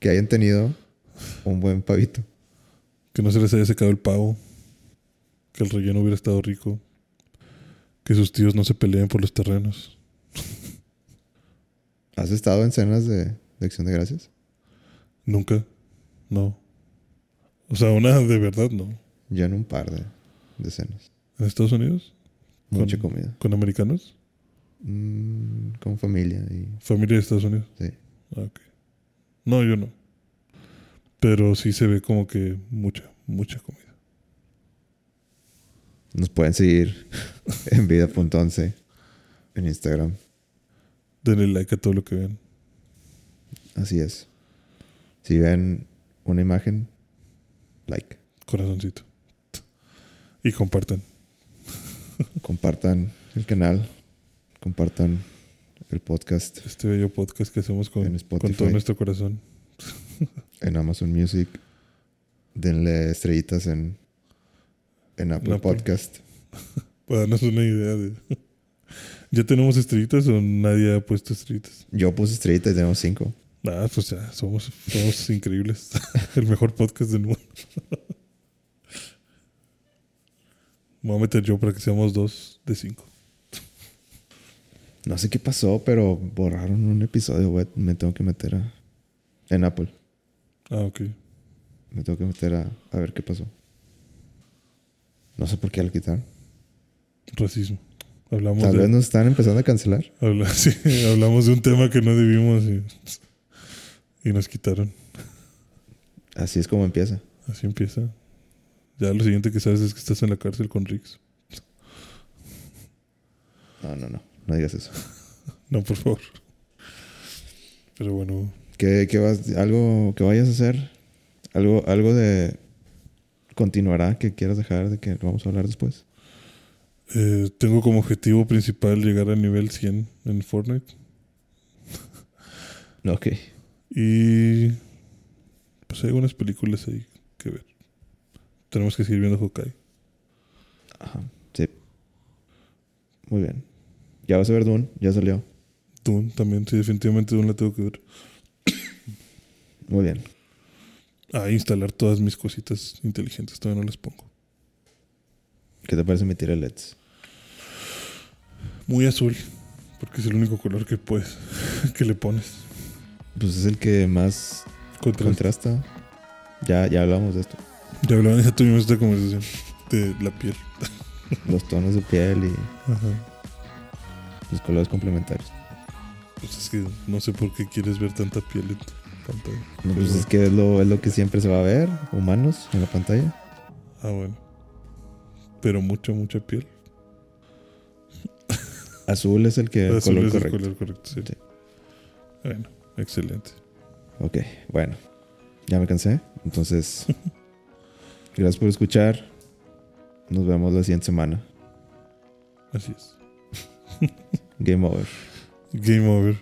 que hayan tenido un buen pavito. Que no se les haya secado el pavo. Que el relleno hubiera estado rico. Que sus tíos no se peleen por los terrenos. *laughs* ¿Has estado en cenas de, de acción de gracias? Nunca. No. O sea, una de verdad no. Yo en un par de, de cenas. ¿En Estados Unidos? Mucha Con- comida. ¿Con americanos? Mm, con familia y ¿Familia de Estados Unidos? sí. Ah, ok. No, yo no. Pero sí se ve como que mucha, mucha comida. Nos pueden seguir *laughs* en vida.11 en Instagram. Denle like a todo lo que vean. Así es. Si ven una imagen, like. Corazoncito. Y compartan. *laughs* Compartan el canal. Compartan el podcast Este bello podcast que hacemos con, Spotify. con todo nuestro corazón. en Amazon Music. Denle estrellitas en, en Apple Apple. Podcast. *laughs* Para darnos una idea de... *laughs* ¿Ya tenemos estrellitas o nadie ha puesto estrellitas? Yo puse estrellitas y tenemos cinco. Ah, pues ya, somos, somos *laughs* increíbles. El mejor podcast del mundo. Me voy a meter yo para que seamos dos de cinco. No sé qué pasó, pero borraron un episodio, güey. Me tengo que meter a... En Apple. Ah, ok. Me tengo que meter a, a ver qué pasó. No sé por qué lo quitaron. Racismo. Hablamos Tal de, vez nos están empezando a cancelar. *laughs* habla- sí, hablamos de un tema que no debimos y, y nos quitaron. Así es como empieza. Así empieza. Ya lo siguiente que sabes es que estás en la cárcel con Rix. No, no, no. No digas eso. *laughs* No, por favor. Pero bueno, ¿Qué, qué vas, algo que vayas a hacer? Algo, algo de continuará que quieras dejar de que vamos a hablar después. eh, tengo como objetivo principal llegar al nivel 100 en Fortnite. *laughs* Ok. Y pues hay algunas películas ahí que ver. Tenemos que seguir viendo Hawkeye. Ajá. Sí. Muy bien. Ya vas a ver Dune. Ya salió. Dune también, sí, definitivamente Dune la tengo que ver. Muy bien. Ah, instalar todas mis cositas inteligentes, todavía no las pongo. ¿Qué te parece mi tira LEDs? Muy azul, porque es el único color que puedes, *laughs* que le pones. Pues es el que más contrasta. Ya, ya hablamos de esto. Ya hablaban, ya tuvimos esta conversación de la piel. Los tonos de piel y Ajá. Los colores complementarios. Pues es que no sé por qué quieres ver tanta piel en tu pantalla. No, Pero pues es que es lo, es lo que siempre se va a ver, humanos en la pantalla. Ah, bueno. Pero mucha, mucha piel. Azul es el que el Azul color es el correcto. color correcto, sí. Sí. Bueno, excelente. Ok, bueno. Ya me cansé. Entonces, *laughs* gracias por escuchar. Nos vemos la siguiente semana. Así es. *laughs* Game over. Game over.